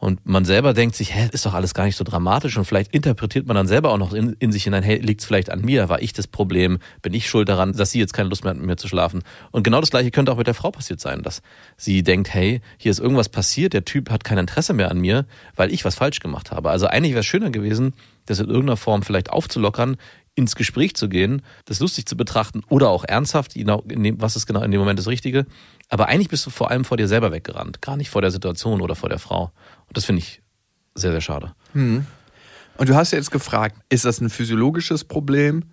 Und man selber denkt sich, hä, ist doch alles gar nicht so dramatisch und vielleicht interpretiert man dann selber auch noch in, in sich hinein, hey, liegt es vielleicht an mir, war ich das Problem, bin ich schuld daran, dass sie jetzt keine Lust mehr hat, mit mir zu schlafen. Und genau das gleiche könnte auch mit der Frau passiert sein, dass sie denkt, hey, hier ist irgendwas passiert, der Typ hat kein Interesse mehr an mir, weil ich was falsch gemacht habe. Also eigentlich wäre es schöner gewesen, das in irgendeiner Form vielleicht aufzulockern, ins Gespräch zu gehen, das lustig zu betrachten oder auch ernsthaft, genau, was ist genau in dem Moment das Richtige. Aber eigentlich bist du vor allem vor dir selber weggerannt, gar nicht vor der Situation oder vor der Frau. Und das finde ich sehr, sehr schade. Und du hast ja jetzt gefragt, ist das ein physiologisches Problem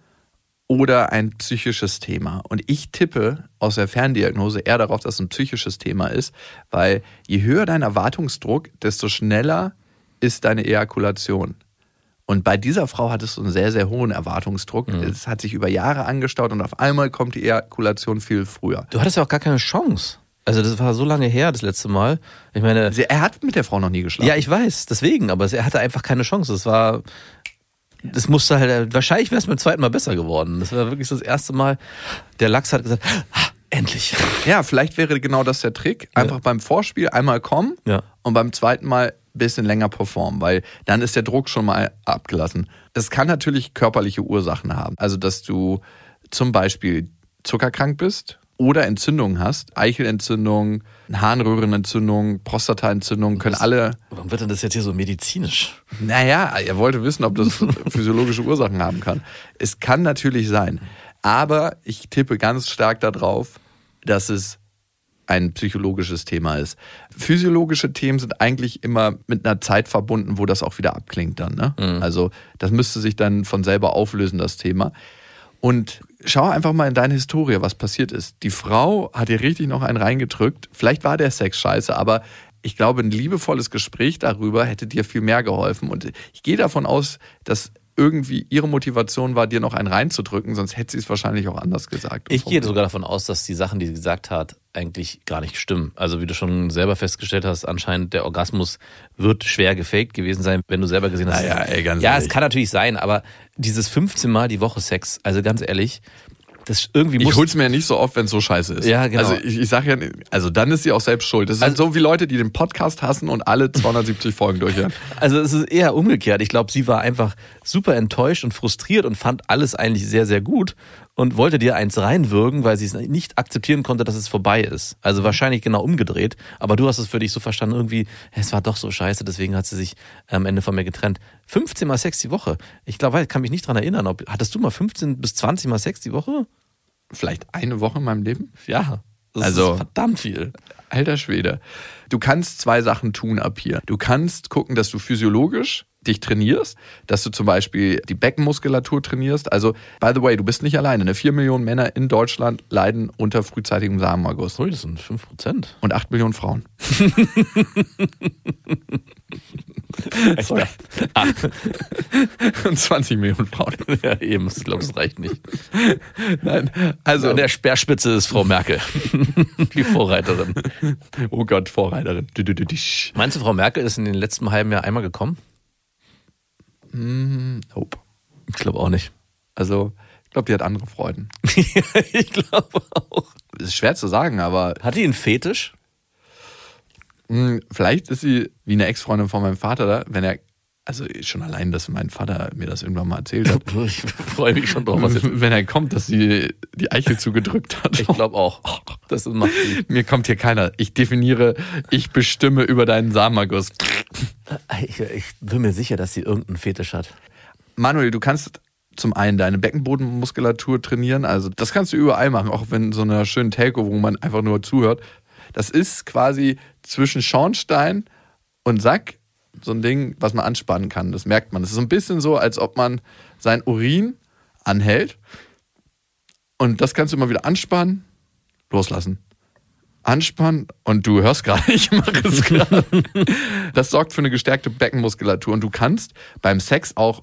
oder ein psychisches Thema? Und ich tippe aus der Ferndiagnose eher darauf, dass es ein psychisches Thema ist, weil je höher dein Erwartungsdruck, desto schneller ist deine Ejakulation. Und bei dieser Frau hattest du einen sehr, sehr hohen Erwartungsdruck. Es hat sich über Jahre angestaut und auf einmal kommt die Ejakulation viel früher. Du hattest ja auch gar keine Chance. Also das war so lange her, das letzte Mal. Ich meine, Er hat mit der Frau noch nie geschlafen. ja, ich weiß, deswegen, aber er hatte einfach keine Chance. Das war, das musste halt, wahrscheinlich wäre es beim zweiten Mal besser geworden. Das war wirklich das erste Mal. Der Lachs hat gesagt, "Ah, Endlich. Ja, vielleicht wäre genau das der Trick. Einfach beim Vorspiel einmal kommen Ja. und beim zweiten Mal ein bisschen länger performen, weil dann ist der Druck schon mal abgelassen. Das kann natürlich körperliche Ursachen haben. Also, dass du zum Beispiel zuckerkrank bist oder Entzündungen hast. Eichelentzündung, Harnröhrenentzündung, Prostataentzündung können alle Warum wird denn das jetzt hier so medizinisch? naja, er wollte wissen, ob das (laughs) physiologische Ursachen haben kann. Es kann natürlich sein. Aber ich tippe ganz stark darauf, dass es ein psychologisches Thema ist. Physiologische Themen sind eigentlich immer mit einer Zeit verbunden, wo das auch wieder abklingt dann. Ne? Also das müsste sich dann von selber auflösen, das Thema. Und schau einfach mal in deine Historie, was passiert ist. Die Frau hat dir richtig noch einen reingedrückt. Vielleicht war der Sex scheiße, aber ich glaube, ein liebevolles Gespräch darüber hätte dir viel mehr geholfen. Und ich gehe davon aus, dass irgendwie ihre Motivation war, dir noch einen reinzudrücken, sonst hätte sie es wahrscheinlich auch anders gesagt. Ich gehe sogar davon aus, dass die Sachen, die sie gesagt hat, eigentlich gar nicht stimmen. Also wie du schon selber festgestellt hast, anscheinend der Orgasmus wird schwer gefaked gewesen sein, wenn du selber gesehen hast. Naja, ey, ganz ja, ehrlich. es kann natürlich sein, aber dieses 15 Mal die Woche Sex, also ganz ehrlich, das irgendwie muss Ich hol's mir ja nicht so oft, wenn es so scheiße ist. Ja, genau. Also ich, ich sage ja, also dann ist sie auch selbst schuld. Das sind Also- so wie Leute, die den Podcast hassen und alle 270 Folgen durchhören. Also es ist eher umgekehrt. Ich glaube, sie war einfach super enttäuscht und frustriert und fand alles eigentlich sehr, sehr gut und wollte dir eins reinwürgen, weil sie es nicht akzeptieren konnte, dass es vorbei ist. Also wahrscheinlich genau umgedreht. Aber du hast es für dich so verstanden, irgendwie, es war doch so scheiße, deswegen hat sie sich am Ende von mir getrennt. 15 mal Sex die Woche. Ich glaube, ich kann mich nicht dran erinnern. Ob, hattest du mal 15 bis 20 mal Sex die Woche? Vielleicht eine Woche in meinem Leben? Ja. Das Also- ist verdammt viel. Alter Schwede. Du kannst zwei Sachen tun ab hier. Du kannst gucken, dass du physiologisch dich trainierst, dass du zum Beispiel die Beckenmuskulatur trainierst. Also, by the way, du bist nicht alleine. Ne? Vier Millionen Männer in Deutschland leiden unter frühzeitigem Samenerguss. Ui, das sind 5 Prozent. Und acht Millionen Frauen. (laughs) Sorry. (laughs) Und 20 Millionen Frauen. (laughs) Ja, eben. Ich glaube, das reicht nicht. Nein, also, An der Speerspitze ist Frau Merkel. Die Vorreiterin. oh Gott, Vorreiterin. Meinst du, Frau Merkel ist in den letzten halben Jahr einmal gekommen? Nope. Ich glaube auch nicht. Also, ich glaube, die hat andere Freuden. (laughs) ich glaube auch. Ist schwer zu sagen, aber Hat die einen Fetisch? Hm, Vielleicht ist sie wie eine Ex-Freundin von meinem Vater da, wenn er, also schon allein, dass mein Vater mir das irgendwann mal erzählt hat, (laughs) Ich freue mich schon drauf, was jetzt. wenn er kommt, dass sie die Eichel zugedrückt hat. Ich glaube auch. Das macht sie. Mir kommt hier keiner. Ich definiere, ich bestimme über deinen Samenerguss. Ich, ich bin mir sicher, dass sie irgendeinen Fetisch hat. Manuel, du kannst zum einen deine Beckenbodenmuskulatur trainieren, also das kannst du überall machen, auch wenn so einer schönen Telco, wo man einfach nur zuhört. Das ist quasi zwischen Schornstein und Sack so ein Ding, was man anspannen kann. Das merkt man. Das ist so ein bisschen so, als ob man sein Urin anhält und das kannst du immer wieder anspannen, loslassen. Anspannen und du hörst gerade, (laughs) ich mache es gerade. Das sorgt für eine gestärkte Beckenmuskulatur und du kannst beim Sex auch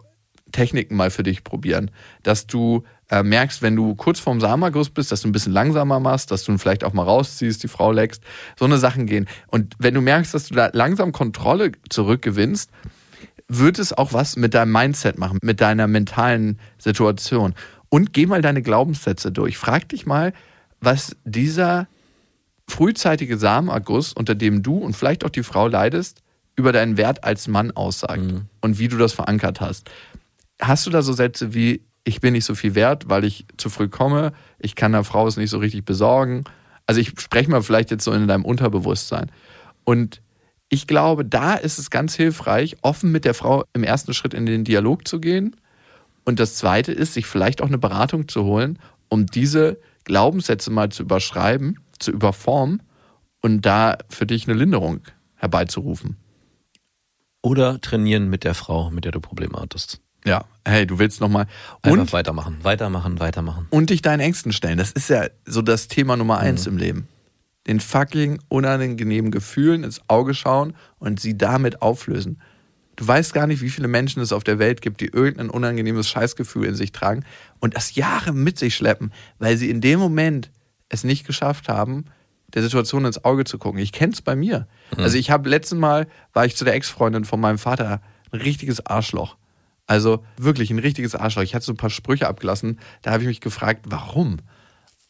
Techniken mal für dich probieren, dass du äh, merkst, wenn du kurz vorm Samenerguss bist, dass du ein bisschen langsamer machst, dass du ihn vielleicht auch mal rausziehst, die Frau leckst, so eine Sachen gehen. Und wenn du merkst, dass du da langsam Kontrolle zurückgewinnst, wird es auch was mit deinem Mindset machen, mit deiner mentalen Situation. Und geh mal deine Glaubenssätze durch. Frag dich mal, was dieser frühzeitige Samenerguss, unter dem du und vielleicht auch die Frau leidest, über deinen Wert als Mann aussagt und wie du das verankert hast. Hast du da so Sätze wie, ich bin nicht so viel wert, weil ich zu früh komme, ich kann der Frau es nicht so richtig besorgen? Also ich spreche mal vielleicht jetzt so in deinem Unterbewusstsein. Und ich glaube, da ist es ganz hilfreich, offen mit der Frau im ersten Schritt in den Dialog zu gehen. Und das zweite ist, sich vielleicht auch eine Beratung zu holen, um diese Glaubenssätze mal zu überschreiben, zu überformen und da für dich eine Linderung herbeizurufen. Oder trainieren mit der Frau, mit der du Probleme hattest. Ja, hey, du willst nochmal. Einfach Und, weitermachen, weitermachen, weitermachen. und dich deinen Ängsten stellen. Das ist ja so das Thema Nummer eins im Leben. Den fucking unangenehmen Gefühlen ins Auge schauen und sie damit auflösen. Du weißt gar nicht, wie viele Menschen es auf der Welt gibt, die irgendein unangenehmes Scheißgefühl in sich tragen und das Jahre mit sich schleppen, weil sie in dem Moment es nicht geschafft haben, der Situation ins Auge zu gucken. Ich kenne es bei mir. Also ich habe letzten Mal, war ich zu der Ex-Freundin von meinem Vater, ein richtiges Arschloch. Also wirklich ein richtiges Arschloch. Ich hatte so ein paar Sprüche abgelassen, da habe ich mich gefragt, warum?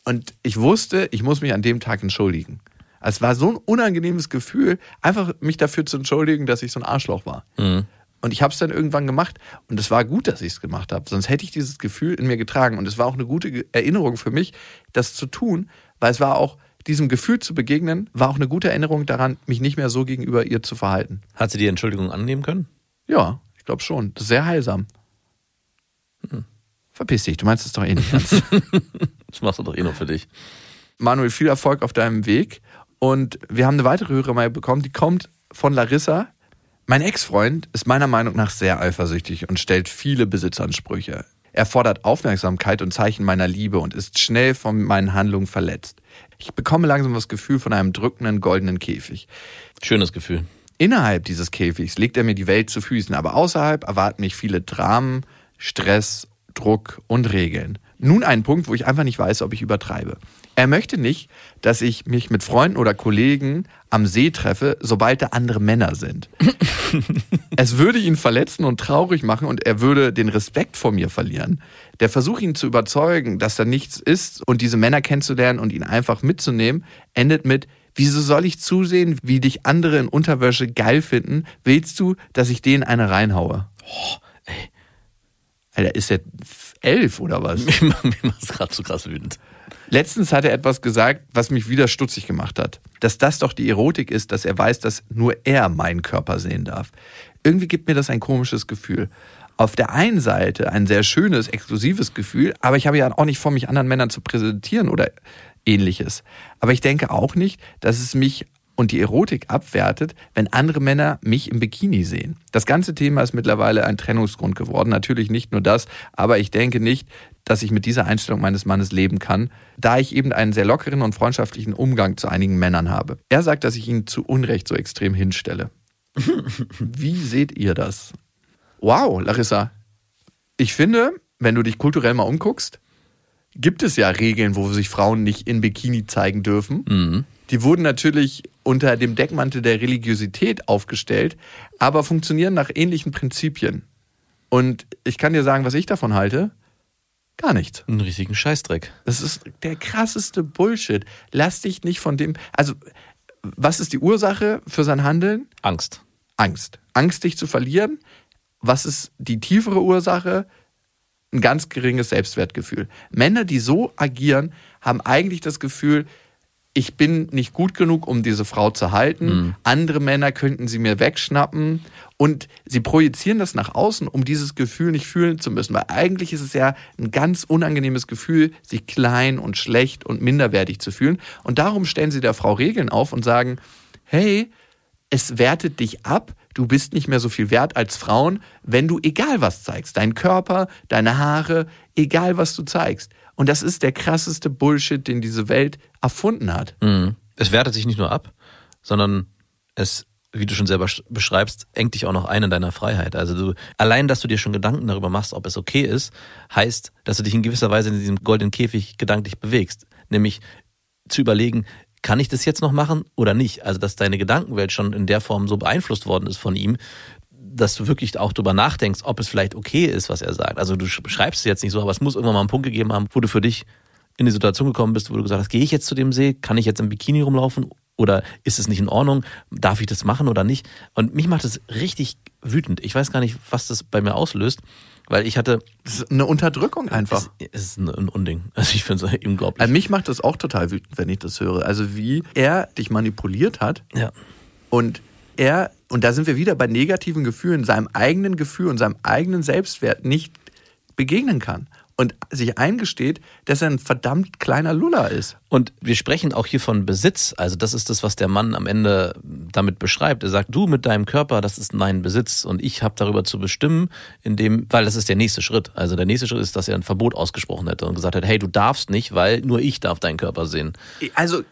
Und ich wusste, ich muss mich an dem Tag entschuldigen. Es war so ein unangenehmes Gefühl, einfach mich dafür zu entschuldigen, dass ich so ein Arschloch war. Mhm. Und ich habe es dann irgendwann gemacht und es war gut, dass ich es gemacht habe. Sonst hätte ich dieses Gefühl in mir getragen. Und es war auch eine gute Erinnerung für mich, das zu tun, weil es war auch diesem Gefühl zu begegnen, war auch eine gute Erinnerung daran, mich nicht mehr so gegenüber ihr zu verhalten. Hat sie die Entschuldigung annehmen können? Ja, ich glaube schon. Das ist sehr heilsam. Verpiss dich, du meinst es doch eh nicht ernst. (laughs) Das machst du doch eh nur für dich. Manuel, viel Erfolg auf deinem Weg. Und wir haben eine weitere Hörermail bekommen, die kommt von Larissa. Mein Ex-Freund ist meiner Meinung nach sehr eifersüchtig und stellt viele Besitzansprüche. Er fordert Aufmerksamkeit und Zeichen meiner Liebe und ist schnell von meinen Handlungen verletzt. Ich bekomme langsam das Gefühl von einem drückenden goldenen Käfig. Schönes Gefühl. Innerhalb dieses Käfigs legt er mir die Welt zu Füßen, aber außerhalb erwarten mich viele Dramen, Stress, Druck und Regeln. Nun ein Punkt, wo ich einfach nicht weiß, ob ich übertreibe. Er möchte nicht, dass ich mich mit Freunden oder Kollegen am See treffe, sobald da andere Männer sind. (laughs) es würde ihn verletzen und traurig machen und er würde den Respekt vor mir verlieren. Der Versuch, ihn zu überzeugen, dass da nichts ist und diese Männer kennenzulernen und ihn einfach mitzunehmen, endet mit, wieso soll ich zusehen, wie dich andere in Unterwäsche geil finden? Willst du, dass ich denen eine reinhaue? Alter, ist der elf oder was? (laughs) Mir macht es gerade so krass wütend. Letztens hat er etwas gesagt, was mich wieder stutzig gemacht hat. Dass das doch die Erotik ist, dass er weiß, dass nur er meinen Körper sehen darf. Irgendwie gibt mir das ein komisches Gefühl. Auf der einen Seite ein sehr schönes, exklusives Gefühl, aber ich habe ja auch nicht vor, mich anderen Männern zu präsentieren oder ähnliches. Aber ich denke auch nicht, dass es mich und die Erotik abwertet, wenn andere Männer mich im Bikini sehen. Das ganze Thema ist mittlerweile ein Trennungsgrund geworden. Natürlich nicht nur das, aber ich denke nicht, dass ich mit dieser Einstellung meines Mannes leben kann, da ich eben einen sehr lockeren und freundschaftlichen Umgang zu einigen Männern habe. Er sagt, dass ich ihn zu Unrecht so extrem hinstelle. (laughs) Wie seht ihr das? Wow, Larissa. Ich finde, wenn du dich kulturell mal umguckst, gibt es ja Regeln, wo sich Frauen nicht in Bikini zeigen dürfen. Mhm. Die wurden natürlich unter dem Deckmantel der Religiosität aufgestellt, aber funktionieren nach ähnlichen Prinzipien. Und ich kann dir sagen, was ich davon halte. Gar nichts. Einen richtigen Scheißdreck. Das ist der krasseste Bullshit. Lass dich nicht von dem. Also, was ist die Ursache für sein Handeln? Angst. Angst. Angst, dich zu verlieren. Was ist die tiefere Ursache? Ein ganz geringes Selbstwertgefühl. Männer, die so agieren, haben eigentlich das Gefühl, ich bin nicht gut genug, um diese Frau zu halten. Andere Männer könnten sie mir wegschnappen. Und sie projizieren das nach außen, um dieses Gefühl nicht fühlen zu müssen. Weil eigentlich ist es ja ein ganz unangenehmes Gefühl, sich klein und schlecht und minderwertig zu fühlen. Und darum stellen sie der Frau Regeln auf und sagen, hey, es wertet dich ab, du bist nicht mehr so viel wert als Frauen, wenn du egal was zeigst. Dein Körper, deine Haare, egal was du zeigst. Und das ist der krasseste Bullshit, den diese Welt erfunden hat. Mhm. Es wertet sich nicht nur ab, sondern es, wie du schon selber sch- beschreibst, engt dich auch noch ein in deiner Freiheit. Also du, allein, dass du dir schon Gedanken darüber machst, ob es okay ist, heißt, dass du dich in gewisser Weise in diesem goldenen Käfig gedanklich bewegst. Nämlich zu überlegen, kann ich das jetzt noch machen oder nicht? Also, dass deine Gedankenwelt schon in der Form so beeinflusst worden ist von ihm, dass du wirklich auch drüber nachdenkst, ob es vielleicht okay ist, was er sagt. Also du sch- beschreibst es jetzt nicht so, aber es muss irgendwann mal einen Punkt gegeben haben, wo du für dich in die Situation gekommen bist, wo du gesagt hast, gehe ich jetzt zu dem See, kann ich jetzt im Bikini rumlaufen oder ist es nicht in Ordnung, darf ich das machen oder nicht? Und mich macht es richtig wütend. Ich weiß gar nicht, was das bei mir auslöst, weil ich hatte, Das ist eine Unterdrückung einfach. es, ist ein, ein Unding. (laughs) Also ich finde es unglaublich. Also mich macht das auch total wütend, wenn ich das höre. Also wie er dich manipuliert hat ja. und er, und da sind wir wieder bei negativen Gefühlen, seinem eigenen Gefühl und seinem eigenen Selbstwert nicht begegnen kann. Und sich eingesteht, dass er ein verdammt kleiner Luller ist. Und wir sprechen auch hier von Besitz. Also das ist das, was der Mann am Ende damit beschreibt. Er sagt, du mit deinem Körper, das ist mein Besitz und ich habe darüber zu bestimmen, indem, weil das ist der nächste Schritt. Also der nächste Schritt ist, dass er ein Verbot ausgesprochen hätte und gesagt hat, hey, du darfst nicht, weil nur ich darf deinen Körper sehen. Also,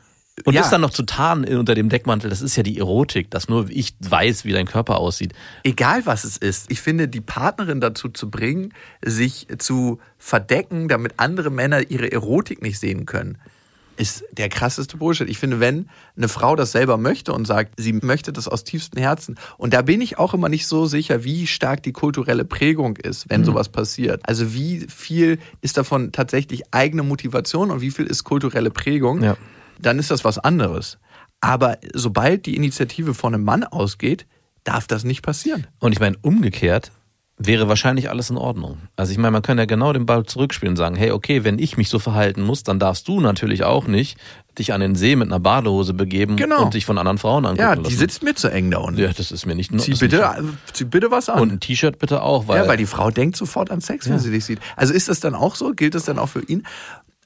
Und ja, das dann noch zu tarnen unter dem Deckmantel, das ist ja die Erotik, dass nur ich weiß, wie dein Körper aussieht. egal was es ist, ich finde, die Partnerin dazu zu bringen, sich zu verdecken, damit andere Männer ihre Erotik nicht sehen können, ist der krasseste Bullshit. Ich finde, wenn eine Frau das selber möchte und sagt, sie möchte das aus tiefstem Herzen, und da bin ich auch immer nicht so sicher, wie stark die kulturelle Prägung ist, wenn mhm. sowas passiert. Also wie viel ist davon tatsächlich eigene Motivation und wie viel ist kulturelle Prägung, ja. Dann ist das was anderes. Aber sobald die Initiative von einem Mann ausgeht, darf das nicht passieren. Und ich meine, umgekehrt, wäre wahrscheinlich alles in Ordnung. Also ich meine, man kann ja genau den Ball zurückspielen und sagen, hey, okay, wenn ich mich so verhalten muss, dann darfst du natürlich auch nicht dich an den See mit einer Badehose begeben genau. und dich von anderen Frauen angucken Ja, die lassen. sitzt mir zu eng da unten. Ja, das ist mir nicht Zieh bitte, zieh bitte was an. Und ein T-Shirt bitte auch. Weil ja, weil die Frau denkt sofort an Sex, wenn ja. sie dich sieht. Also ist das dann auch so? Gilt das dann auch für ihn?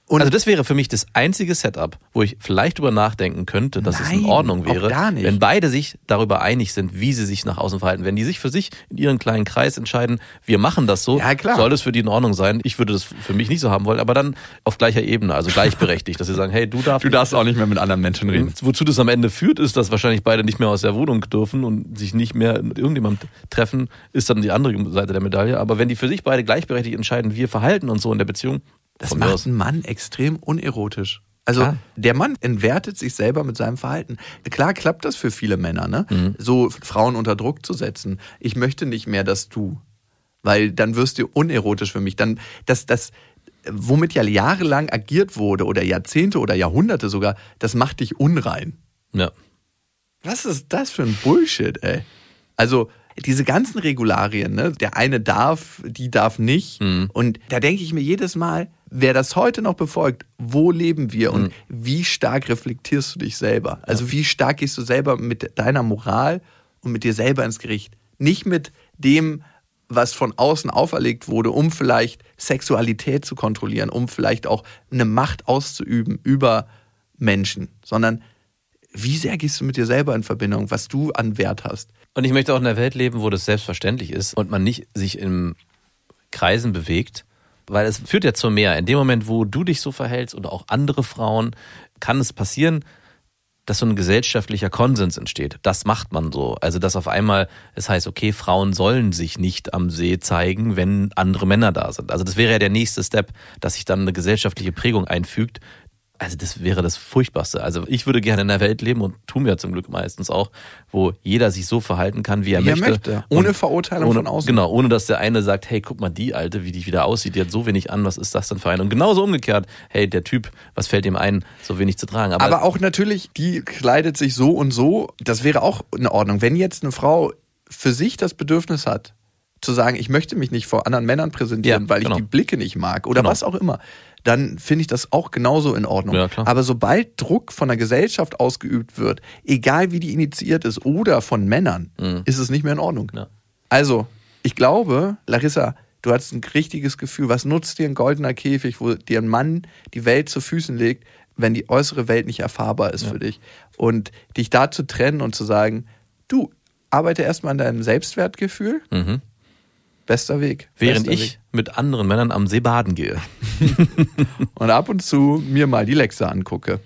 Und also das wäre für mich das einzige Setup, wo ich vielleicht drüber nachdenken könnte, dass Nein, es in Ordnung wäre, wenn beide sich darüber einig sind, wie sie sich nach außen verhalten. Wenn die sich für sich in ihren kleinen Kreis entscheiden, wir machen das so, ja, soll es für die in Ordnung sein. Ich würde das für mich nicht so haben wollen, aber dann auf gleicher Ebene, also gleichberechtigt, dass sie sagen, hey, du darfst du darfst auch nicht mehr mit anderen Menschen reden. Wozu das am Ende führt, ist, dass wahrscheinlich beide nicht mehr aus der Wohnung dürfen und sich nicht mehr mit irgendjemandem treffen, ist dann die andere Seite der Medaille. Aber wenn die für sich beide gleichberechtigt entscheiden, wir verhalten uns so in der Beziehung, das Von macht einen Mann extrem unerotisch. Also Klar. der Mann entwertet sich selber mit seinem Verhalten. Klar klappt das für viele Männer, ne? Mhm. So Frauen unter Druck zu setzen. Ich möchte nicht mehr, dass du, weil dann wirst du unerotisch für mich. Dann das das womit ja jahrelang agiert wurde oder Jahrzehnte oder Jahrhunderte sogar, das macht dich unrein. Ja. Was ist das für ein Bullshit, ey? Also diese ganzen Regularien, ne? der eine darf, die darf nicht. Mhm. Und da denke ich mir jedes Mal, wer das heute noch befolgt, wo leben wir und mhm. wie stark reflektierst du dich selber? Also wie stark gehst du selber mit deiner Moral und mit dir selber ins Gericht? Nicht mit dem, was von außen auferlegt wurde, um vielleicht Sexualität zu kontrollieren, um vielleicht auch eine Macht auszuüben über Menschen, sondern wie sehr gehst du mit dir selber in Verbindung, was du an Wert hast? Und ich möchte auch in einer Welt leben, wo das selbstverständlich ist und man nicht sich in Kreisen bewegt, weil es führt ja zu mehr. In dem Moment, wo du dich so verhältst oder auch andere Frauen, kann es passieren, dass so ein gesellschaftlicher Konsens entsteht. Das macht man so. Also, dass auf einmal es heißt, okay, Frauen sollen sich nicht am See zeigen, wenn andere Männer da sind. Also, das wäre ja der nächste Step, dass sich dann eine gesellschaftliche Prägung einfügt, also das wäre das Furchtbarste. Also ich würde gerne in einer Welt leben und tun wir zum Glück meistens auch, wo jeder sich so verhalten kann, wie er wie möchte. möchte. Ohne Verurteilung ohne, von außen. Genau, ohne dass der eine sagt, hey, guck mal die Alte, wie die wieder aussieht, die hat so wenig an, was ist das denn für eine? Und genauso umgekehrt, hey, der Typ, was fällt ihm ein, so wenig zu tragen. Aber, Aber auch natürlich, die kleidet sich so und so, das wäre auch in Ordnung. Wenn jetzt eine Frau für sich das Bedürfnis hat, zu sagen, ich möchte mich nicht vor anderen Männern präsentieren, ja, weil ich genau. die Blicke nicht mag oder genau. was auch immer dann finde ich das auch genauso in Ordnung. Ja, Aber sobald Druck von der Gesellschaft ausgeübt wird, egal wie die initiiert ist oder von Männern, mhm. ist es nicht mehr in Ordnung. Ja. Also, ich glaube, Larissa, du hast ein richtiges Gefühl. Was nutzt dir ein goldener Käfig, wo dir ein Mann die Welt zu Füßen legt, wenn die äußere Welt nicht erfahrbar ist ja. für dich? Und dich da zu trennen und zu sagen, du, arbeite erstmal an deinem Selbstwertgefühl. Mhm Bester Weg. Während Bester ich Weg. mit anderen Männern am See baden gehe. (laughs) und ab und zu mir mal die Lexe angucke.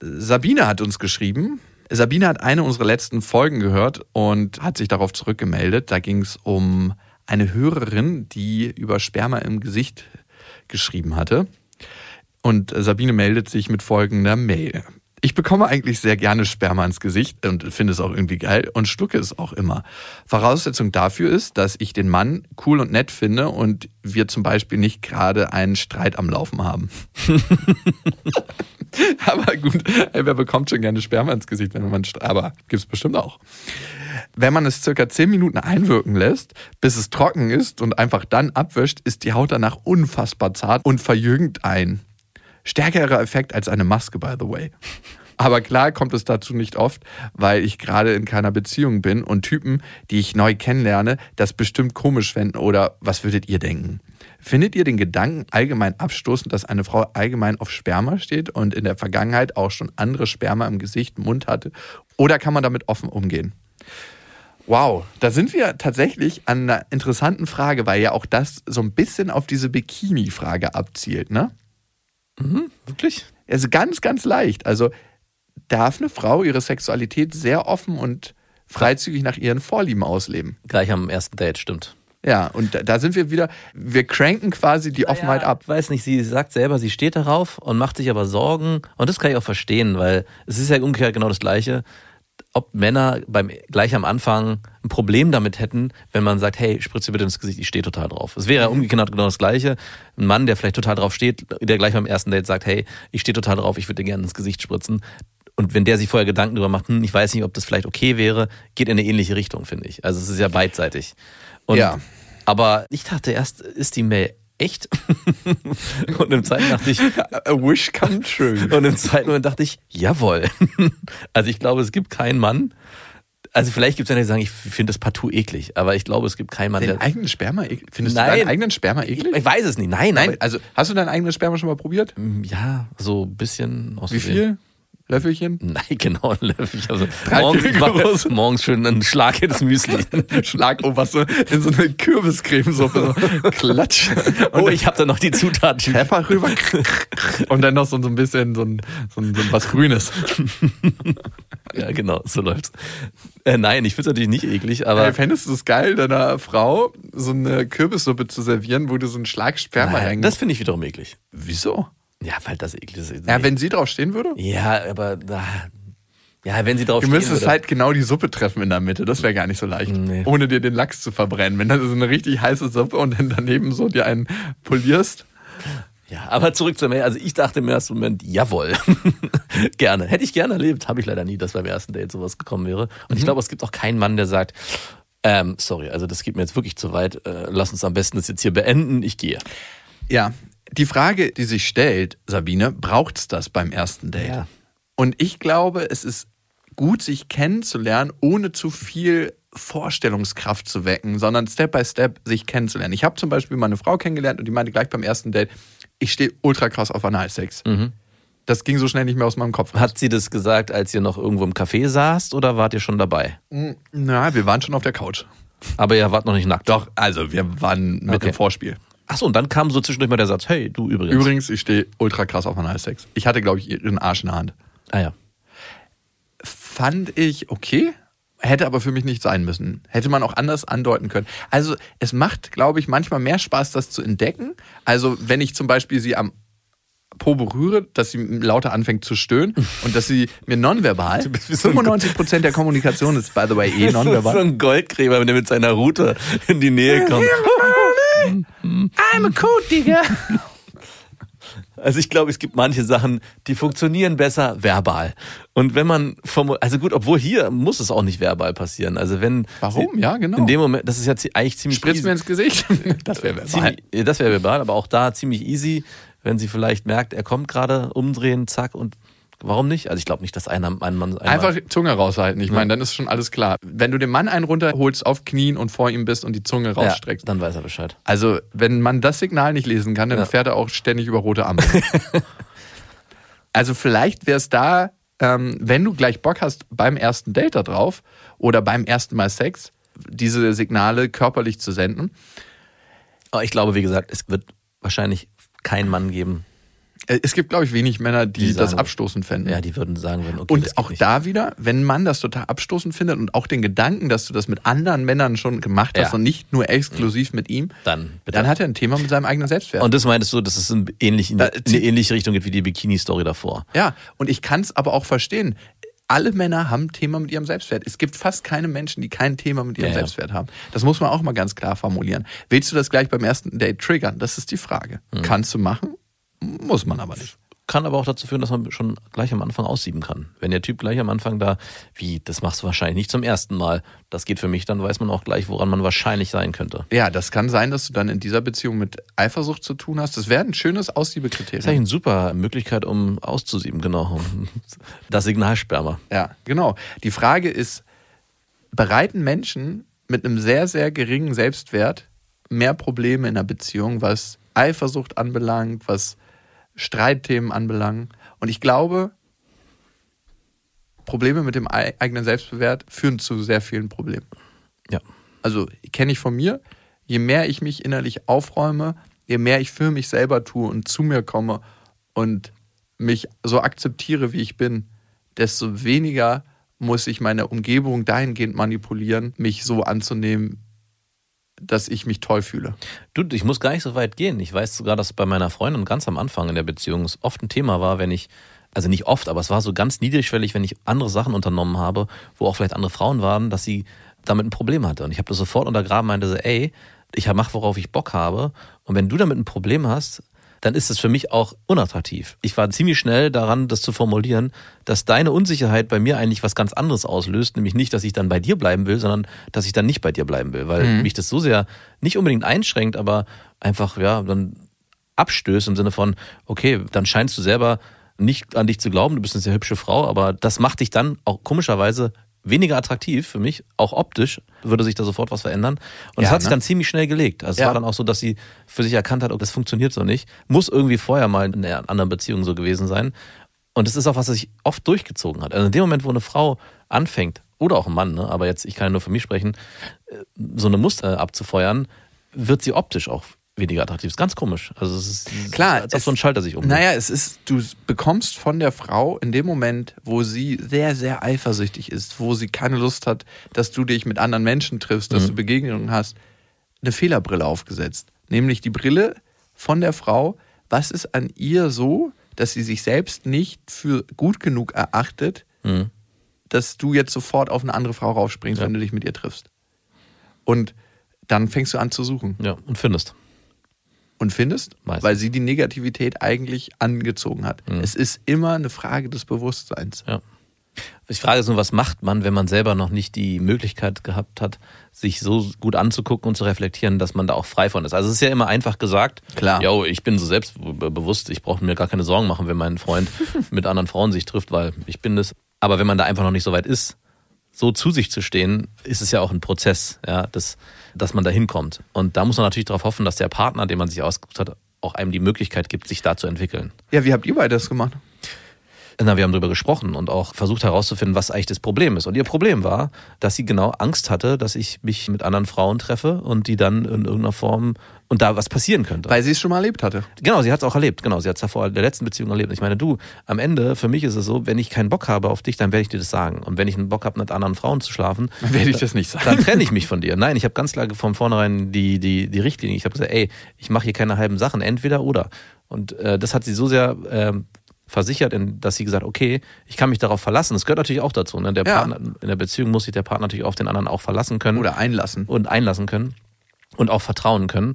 Sabine hat uns geschrieben. Sabine hat eine unserer letzten Folgen gehört und hat sich darauf zurückgemeldet. Da ging es um eine Hörerin, die über Sperma im Gesicht geschrieben hatte. Und Sabine meldet sich mit folgender Mail. Ich bekomme eigentlich sehr gerne Sperma ins Gesicht und finde es auch irgendwie geil und schlucke es auch immer. Voraussetzung dafür ist, dass ich den Mann cool und nett finde und wir zum Beispiel nicht gerade einen Streit am Laufen haben. (laughs) aber gut, wer bekommt schon gerne Sperma ins Gesicht, wenn man aber gibt's bestimmt auch. Wenn man es circa 10 Minuten einwirken lässt, bis es trocken ist und einfach dann abwischt, ist die Haut danach unfassbar zart und verjüngt ein. Stärkerer Effekt als eine Maske, by the way. Aber klar kommt es dazu nicht oft, weil ich gerade in keiner Beziehung bin und Typen, die ich neu kennenlerne, das bestimmt komisch fänden oder was würdet ihr denken? Findet ihr den Gedanken allgemein abstoßend, dass eine Frau allgemein auf Sperma steht und in der Vergangenheit auch schon andere Sperma im Gesicht, Mund hatte? Oder kann man damit offen umgehen? Wow, da sind wir tatsächlich an einer interessanten Frage, weil ja auch das so ein bisschen auf diese Bikini-Frage abzielt, ne? Mhm, wirklich? Also ganz, ganz leicht. Also darf eine Frau ihre Sexualität sehr offen und freizügig nach ihren Vorlieben ausleben. Gleich am ersten Date, stimmt. Ja, und da, sind wir wieder, wir cranken quasi die Offenheit ab. Ich weiß nicht, sie sagt selber, sie steht darauf und macht sich aber Sorgen. Und das kann ich auch verstehen, weil es ist ja umgekehrt genau das Gleiche. Ob Männer beim, gleich am Anfang ein Problem damit hätten, wenn man sagt, hey, spritze bitte ins Gesicht, ich stehe total drauf. Es wäre ja umgekehrt genau das Gleiche. Ein Mann, der vielleicht total drauf steht, der gleich beim ersten Date sagt, hey, ich stehe total drauf, ich würde dir gerne ins Gesicht spritzen. Und wenn der sich vorher Gedanken darüber macht, hm, ich weiß nicht, ob das vielleicht okay wäre, geht in eine ähnliche Richtung, finde ich. Also es ist ja beidseitig. Und, Ja. Aber ich dachte erst, ist die Mail echt? (laughs) und im zweiten dachte ich, A wish come true. und im zweiten Moment dachte ich, jawohl. (laughs) Also ich glaube, es gibt keinen Mann. Also vielleicht gibt es Männer, die sagen, ich finde das partout eklig, aber ich glaube, es gibt keinen Mann, Den der. eigenen Sperma eklig? Findest Nein. du deinen eigenen Sperma eklig? Ich weiß es nicht. Nein, Nein, aber- also hast du dein eigenes Sperma schon mal probiert? ja, so ein bisschen aus Wie viel? Löffelchen? (laughs) Nein, genau, ein Löffel. Ich hab so Drei, morgens, mach (laughs) morgens schön einen Schlag ins Müsli. (laughs) Schlag, oh, was so in so eine Kürbiscremesuppe. So Klatsch. Und Oh, ich habe da noch die Zutaten. Pfeffer rüber. Und dann noch so, so ein bisschen so ein, so ein, so ein was Grünes. Ja, genau, so läuft's. Äh, nein, ich finde es natürlich nicht eklig, aber Ey, fändest du es geil, deiner Frau so eine Kürbissuppe zu servieren, wo du so einen Schlag Sperma rein... das finde ich wiederum eklig. Wieso? Ja, weil das eklig ist. Ja, wenn sie drauf stehen würde? ja aber da, ja, wenn sie drauf Du müsstest würde. halt genau die Suppe treffen in der Mitte. Das wäre gar nicht so leicht. Nee. Ohne dir den Lachs zu verbrennen. Wenn du so eine richtig heiße Suppe und dann daneben so dir einen polierst. Ja, aber zurück zur Mail. Also ich dachte im ersten Moment, jawohl. (laughs) gerne. Hätte ich gerne erlebt. Habe ich leider nie, dass beim ersten Date sowas gekommen wäre. Und ich glaube, es gibt auch keinen Mann, der sagt, ähm, sorry, also das geht mir jetzt wirklich zu weit. Äh, lass uns am besten das jetzt hier beenden. Ich gehe. Ja, die Frage, die sich stellt, Sabine, braucht's das beim ersten Date? Ja. Und ich glaube, es ist gut, sich kennenzulernen, ohne zu viel Vorstellungskraft zu wecken, sondern Step by Step sich kennenzulernen. Ich habe zum Beispiel mal eine Frau kennengelernt und die meinte gleich beim ersten Date, ich stehe ultra krass auf Analsex. Das ging so schnell nicht mehr aus meinem Kopf. raus. Hat sie das gesagt, als ihr noch irgendwo im Café saßt oder wart ihr schon dabei? Na, wir waren schon auf der Couch. Aber ihr wart noch nicht nackt. Doch, also wir waren mit Okay. dem Vorspiel. Achso, und dann kam so zwischendurch mal der Satz, hey, du übrigens. Übrigens, ich stehe ultra krass auf Analsex. Ich hatte, glaube ich, ihren Arsch in der Hand. Ah ja. fand ich okay, hätte aber für mich nicht sein müssen. Hätte man auch anders andeuten können. Also es macht, glaube ich, manchmal mehr Spaß, das zu entdecken. Also wenn ich zum Beispiel sie am Po berühre, dass sie lauter anfängt zu stöhnen (laughs) und dass sie mir nonverbal, bist wie so ein 95% der Kommunikation ist, by the way, eh (laughs) So nonverbal. ein Goldgräber, wenn der mit seiner Route in die Nähe kommt. (laughs) I'm a cool Digga. Also ich glaube, es gibt manche Sachen, die funktionieren besser verbal. Und wenn man vom, also gut, obwohl hier muss es auch nicht verbal passieren. Also wenn Warum? sie- Ja, genau. In dem Moment, das ist ja eigentlich ziemlich Spritzt mir ins Gesicht. (laughs) Das wäre verbal. Ziemlich, das wäre verbal, aber auch da ziemlich easy, wenn sie vielleicht merkt, er kommt gerade, umdrehen, zack und warum nicht? Also ich glaube nicht, dass einer ein Mann einmal, Einfach Zunge raushalten. Ich meine, dann ist schon alles klar. Wenn du dem Mann einen runterholst auf Knien und vor ihm bist und die Zunge ja, rausstreckst, dann weiß er Bescheid. Also, wenn man das Signal nicht lesen kann, dann Ja. fährt er auch ständig über rote Ampeln. (laughs) also, vielleicht wäre es da, ähm, wenn du gleich Bock hast beim ersten Date da drauf oder beim ersten Mal Sex, diese Signale körperlich zu senden. Aber ich glaube, wie gesagt, es wird wahrscheinlich keinen Mann geben, Es gibt, glaube ich, wenig Männer, die, Die das sagen- abstoßend fänden. ja, die würden sagen würden, okay, das und auch nicht. da wieder, wenn man das total abstoßend findet und auch den Gedanken, dass du das mit anderen Männern schon gemacht hast Ja. und nicht nur exklusiv mit ihm, dann, bitte. dann hat er ein Thema mit seinem eigenen Selbstwert. Und das meintest du, dass es in, ähnlich, in, Da- in eine ähnliche Richtung geht wie die Bikini-Story davor. Ja, und ich kann es aber auch verstehen. Alle Männer haben ein Thema mit ihrem Selbstwert. Es gibt fast keine Menschen, die kein Thema mit ihrem ja. Selbstwert haben. Das muss man auch mal ganz klar formulieren. Willst du das gleich beim ersten Date triggern? Das ist die Frage. Mhm. Kannst du machen? Muss man aber nicht. Kann aber auch dazu führen, dass man schon gleich am Anfang aussieben kann. Wenn der Typ gleich am Anfang da, wie, das machst du wahrscheinlich nicht zum ersten Mal, das geht für mich, dann weiß man auch gleich, woran man wahrscheinlich sein könnte. Ja, das kann sein, dass du dann in dieser Beziehung mit Eifersucht zu tun hast. Das wäre ein schönes Das ist eigentlich Aussiebekriterium. eine super Möglichkeit, um auszusieben, genau. Das Signalsperma. Ja, genau. Die Frage ist, bereiten Menschen mit einem sehr, sehr geringen Selbstwert mehr Probleme in einer Beziehung, was Eifersucht anbelangt, was Streitthemen anbelangt? Und ich glaube, Probleme mit dem ei- eigenen Selbstwert führen zu sehr vielen Problemen. Ja. Also kenne ich von mir, je mehr ich mich innerlich aufräume, je mehr ich für mich selber tue und zu mir komme und mich so akzeptiere, wie ich bin, desto weniger muss ich meine Umgebung dahingehend manipulieren, mich so anzunehmen, dass ich mich toll fühle. Du, ich muss gar nicht so weit gehen. Ich weiß sogar, dass bei meiner Freundin ganz am Anfang in der Beziehung es oft ein Thema war, wenn ich, also nicht oft, aber es war so ganz niedrigschwellig, wenn ich andere Sachen unternommen habe, wo auch vielleicht andere Frauen waren, dass sie damit ein Problem hatte. Und ich habe das sofort untergraben, meinte so, ey, ich mache, worauf ich Bock habe. Und wenn du damit ein Problem hast, dann ist es für mich auch unattraktiv. Ich war ziemlich schnell daran, das zu formulieren, dass deine Unsicherheit bei mir eigentlich was ganz anderes auslöst, nämlich nicht, dass ich dann bei dir bleiben will, sondern dass ich dann nicht bei dir bleiben will, weil mhm. mich das so sehr nicht unbedingt einschränkt, aber einfach ja dann abstößt im Sinne von, okay, dann scheinst du selber nicht an dich zu glauben, du bist eine sehr hübsche Frau, aber das macht dich dann auch komischerweise weniger attraktiv für mich, auch optisch würde sich da sofort was verändern. Und es ja, hat ne? sich dann ziemlich schnell gelegt. Also es ja. war dann auch so, dass sie für sich erkannt hat, oh, das funktioniert so nicht. Muss irgendwie vorher mal in einer anderen Beziehung so gewesen sein. Und es ist auch was, das sich oft durchgezogen hat. Also in dem Moment, wo eine Frau anfängt, oder auch ein Mann, ne, aber jetzt, ich kann ja nur für mich sprechen, äh, so eine Muster abzufeuern, wird sie optisch auch weniger attraktiv. Ist ganz komisch. Also es ist klar, als ob so ein Schalter sich umdreht. Naja, es ist, du bekommst von der Frau in dem Moment, wo sie sehr, sehr eifersüchtig ist, wo sie keine Lust hat, dass du dich mit anderen Menschen triffst, dass mhm. du Begegnungen hast, eine Fehlerbrille aufgesetzt. Nämlich die Brille von der Frau, was ist an ihr so, dass sie sich selbst nicht für gut genug erachtet, mhm. dass du jetzt sofort auf eine andere Frau raufspringst, ja. wenn du dich mit ihr triffst. Und dann fängst du an zu suchen. Ja, und findest und findest, Meistens. weil sie die Negativität eigentlich angezogen hat. Mhm. Es ist immer eine Frage des Bewusstseins. Ja. Ich frage nur, was macht man, wenn man selber noch nicht die Möglichkeit gehabt hat, sich so gut anzugucken und zu reflektieren, dass man da auch frei von ist. Also es ist ja immer einfach gesagt, klar, yo, ich bin so selbstbewusst, ich brauche mir gar keine Sorgen machen, wenn mein Freund (laughs) mit anderen Frauen sich trifft, weil ich bin das. Aber wenn man da einfach noch nicht so weit ist, so zu sich zu stehen, ist es ja auch ein Prozess, ja, das, dass man da hinkommt. Und da muss man natürlich darauf hoffen, dass der Partner, den man sich ausgesucht hat, auch einem die Möglichkeit gibt, sich da zu entwickeln. Ja, wie habt ihr beide das gemacht? Na, wir haben darüber gesprochen und auch versucht herauszufinden, was eigentlich das Problem ist. Und ihr Problem war, dass sie genau Angst hatte, dass ich mich mit anderen Frauen treffe und die dann in irgendeiner Form und da was passieren könnte. Weil sie es schon mal erlebt hatte. Genau, sie hat es auch erlebt. Genau, sie hat es ja vor der letzten Beziehung erlebt. Ich meine, du, am Ende, für mich ist es so, wenn ich keinen Bock habe auf dich, dann werde ich dir das sagen. Und wenn ich einen Bock habe, mit anderen Frauen zu schlafen, (laughs) dann werde ich das nicht sagen. Dann trenne ich mich von dir. Nein, ich habe ganz klar von vornherein die, die, die Richtlinie. Ich habe gesagt, ey, ich mache hier keine halben Sachen, entweder oder. Und äh, das hat sie so sehr äh, versichert, dass sie gesagt, okay, ich kann mich darauf verlassen. Das gehört natürlich auch dazu. Ne? Der ja. Partner, in der Beziehung muss sich der Partner natürlich auf den anderen auch verlassen können. Oder einlassen. Und einlassen können. Und auch vertrauen können.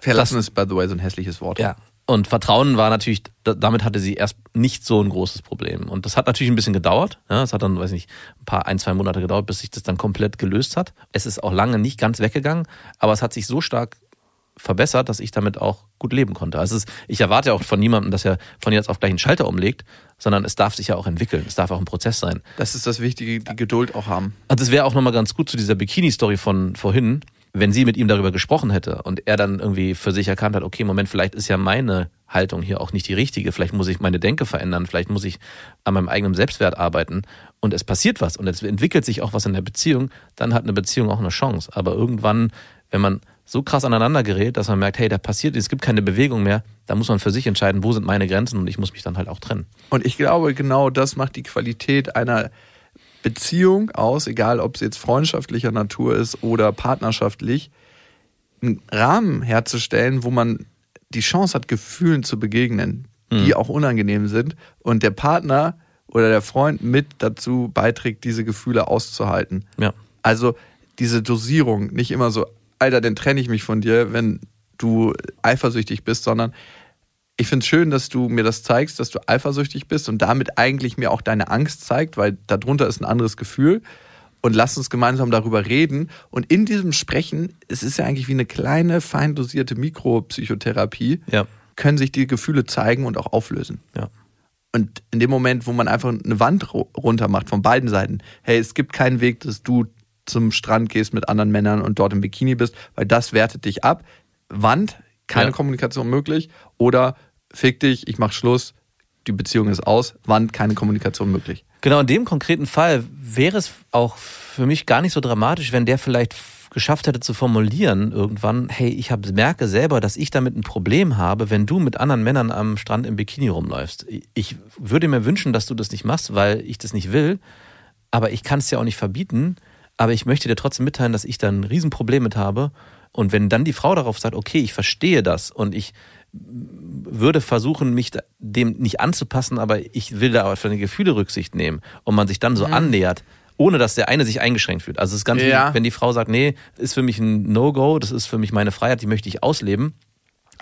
Verlassen das, ist, by the way, so ein hässliches Wort. Ja. Und Vertrauen war natürlich, damit hatte sie erst nicht so ein großes Problem. Und das hat natürlich ein bisschen gedauert. Ja, es hat dann, weiß nicht, ein paar, ein, zwei Monate gedauert, bis sich das dann komplett gelöst hat. Es ist auch lange nicht ganz weggegangen, aber es hat sich so stark verbessert, dass ich damit auch gut leben konnte. Also ist, ich erwarte auch von niemandem, dass er von jetzt auf gleich einen Schalter umlegt, sondern es darf sich ja auch entwickeln. Es darf auch ein Prozess sein. Das ist das Wichtige, die Geduld auch haben. Also es wäre auch nochmal ganz gut zu dieser Bikini-Story von vorhin, wenn sie mit ihm darüber gesprochen hätte und er dann irgendwie für sich erkannt hat, okay, Moment, vielleicht ist ja meine Haltung hier auch nicht die richtige, vielleicht muss ich meine Denke verändern, vielleicht muss ich an meinem eigenen Selbstwert arbeiten und es passiert was und es entwickelt sich auch was in der Beziehung, dann hat eine Beziehung auch eine Chance. Aber irgendwann, wenn man so krass aneinander gerät, dass man merkt, hey, da passiert, es gibt keine Bewegung mehr, da muss man für sich entscheiden, wo sind meine Grenzen und ich muss mich dann halt auch trennen. Und ich glaube, genau das macht die Qualität einer Beziehung aus, egal ob es jetzt freundschaftlicher Natur ist oder partnerschaftlich, einen Rahmen herzustellen, wo man die Chance hat, Gefühlen zu begegnen, die mhm. auch unangenehm sind und der Partner oder der Freund mit dazu beiträgt, diese Gefühle auszuhalten. Ja. Also diese Dosierung, nicht immer so Alter, dann trenne ich mich von dir, wenn du eifersüchtig bist, sondern ich finde es schön, dass du mir das zeigst, dass du eifersüchtig bist und damit eigentlich mir auch deine Angst zeigt, weil darunter ist ein anderes Gefühl. Und lass uns gemeinsam darüber reden. Und in diesem Sprechen, es ist ja eigentlich wie eine kleine, fein dosierte Mikropsychotherapie, ja. können sich die Gefühle zeigen und auch auflösen. Ja. Und in dem Moment, wo man einfach eine Wand runter macht von beiden Seiten, hey, es gibt keinen Weg, dass du zum Strand gehst mit anderen Männern und dort im Bikini bist, weil das wertet dich ab. Wand, keine ja. Kommunikation möglich. Oder fick dich, ich mach Schluss, die Beziehung ist aus, Wand, keine Kommunikation möglich. Genau, in dem konkreten Fall wäre es auch für mich gar nicht so dramatisch, wenn der vielleicht geschafft hätte zu formulieren irgendwann, hey, ich hab, merke selber, dass ich damit ein Problem habe, wenn du mit anderen Männern am Strand im Bikini rumläufst. Ich würde mir wünschen, dass du das nicht machst, weil ich das nicht will, aber ich kann es ja auch nicht verbieten. Aber ich möchte dir trotzdem mitteilen, dass ich da ein Riesenproblem mit habe. Und wenn dann die Frau darauf sagt, okay, ich verstehe das und ich würde versuchen, mich dem nicht anzupassen, aber ich will da auf seine Gefühle Rücksicht nehmen und man sich dann so mhm. annähert, ohne dass der eine sich eingeschränkt fühlt. Also es ist ganz ja. wichtig, wenn die Frau sagt, nee, ist für mich ein No-Go, das ist für mich meine Freiheit, die möchte ich ausleben.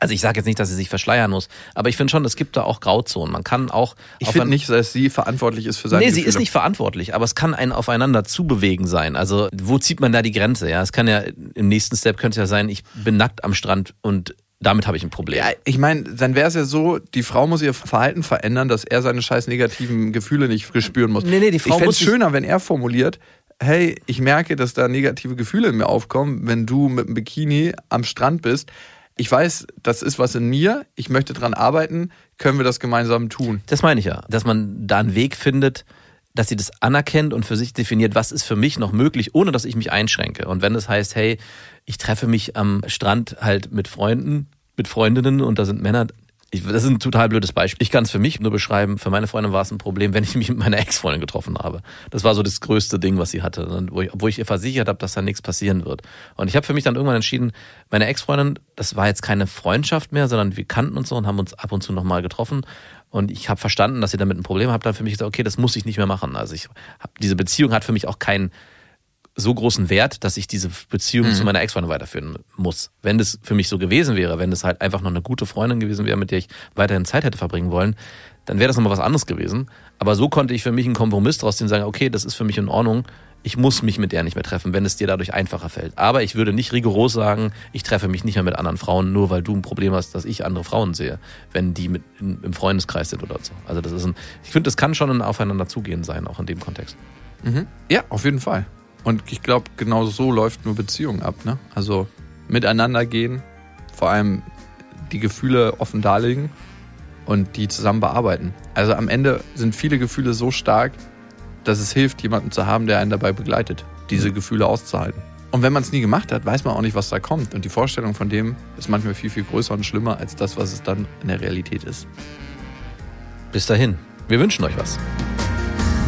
Also ich sage jetzt nicht, dass sie sich verschleiern muss, aber ich finde schon, es gibt da auch Grauzonen. Man kann auch. Ich finde nicht, dass sie verantwortlich ist für seine Nee, sie ist nicht verantwortlich, aber es kann ein aufeinander zubewegen sein. Also wo zieht man da die Grenze? Ja, es kann ja im nächsten Step könnte es ja sein, ich bin nackt am Strand und damit habe ich ein Problem. Ja, ich meine, dann wäre es ja so, die Frau muss ihr Verhalten verändern, dass er seine scheiß negativen Gefühle nicht spüren muss. Nee, nee, die Frau ich fände es schöner, wenn er formuliert, hey, ich merke, dass da negative Gefühle in mir aufkommen, wenn du mit einem Bikini am Strand bist. Ich weiß, das ist was in mir, ich möchte dran arbeiten, können wir das gemeinsam tun? Das meine ich ja, dass man da einen Weg findet, dass sie das anerkennt und für sich definiert, was ist für mich noch möglich, ohne dass ich mich einschränke. Und wenn es heißt, hey, ich treffe mich am Strand halt mit Freunden, mit Freundinnen und da sind Männer, ich, das ist ein total blödes Beispiel. Ich kann es für mich nur beschreiben. Für meine Freundin war es ein Problem, wenn ich mich mit meiner Ex-Freundin getroffen habe. Das war so das größte Ding, was sie hatte, wo ich, wo ich ihr versichert habe, dass da nichts passieren wird. Und ich habe für mich dann irgendwann entschieden, meine Ex-Freundin, das war jetzt keine Freundschaft mehr, sondern wir kannten uns so und haben uns ab und zu nochmal getroffen. Und ich habe verstanden, dass sie damit ein Problem hat. Dann für mich gesagt, okay, das muss ich nicht mehr machen. Also ich hab, diese Beziehung hat für mich auch keinen so großen Wert, dass ich diese Beziehung mhm. zu meiner Ex-Freundin weiterführen muss. Wenn das für mich so gewesen wäre, wenn das halt einfach noch eine gute Freundin gewesen wäre, mit der ich weiterhin Zeit hätte verbringen wollen, dann wäre das nochmal was anderes gewesen. Aber so konnte ich für mich einen Kompromiss daraus ziehen, sagen, okay, das ist für mich in Ordnung. Ich muss mich mit der nicht mehr treffen, wenn es dir dadurch einfacher fällt. Aber ich würde nicht rigoros sagen, ich treffe mich nicht mehr mit anderen Frauen, nur weil du ein Problem hast, dass ich andere Frauen sehe, wenn die mit im Freundeskreis sind oder so. Also das ist ein, ich finde, das kann schon ein Aufeinander zugehen sein, auch in dem Kontext. Mhm. Ja, auf jeden Fall. Und ich glaube, genau so läuft nur Beziehung ab. Ne? Also miteinander gehen, vor allem die Gefühle offen darlegen und die zusammen bearbeiten. Also am Ende sind viele Gefühle so stark, dass es hilft, jemanden zu haben, der einen dabei begleitet, diese Gefühle auszuhalten. Und wenn man es nie gemacht hat, weiß man auch nicht, was da kommt. Und die Vorstellung von dem ist manchmal viel, viel größer und schlimmer als das, was es dann in der Realität ist. Bis dahin, wir wünschen euch was.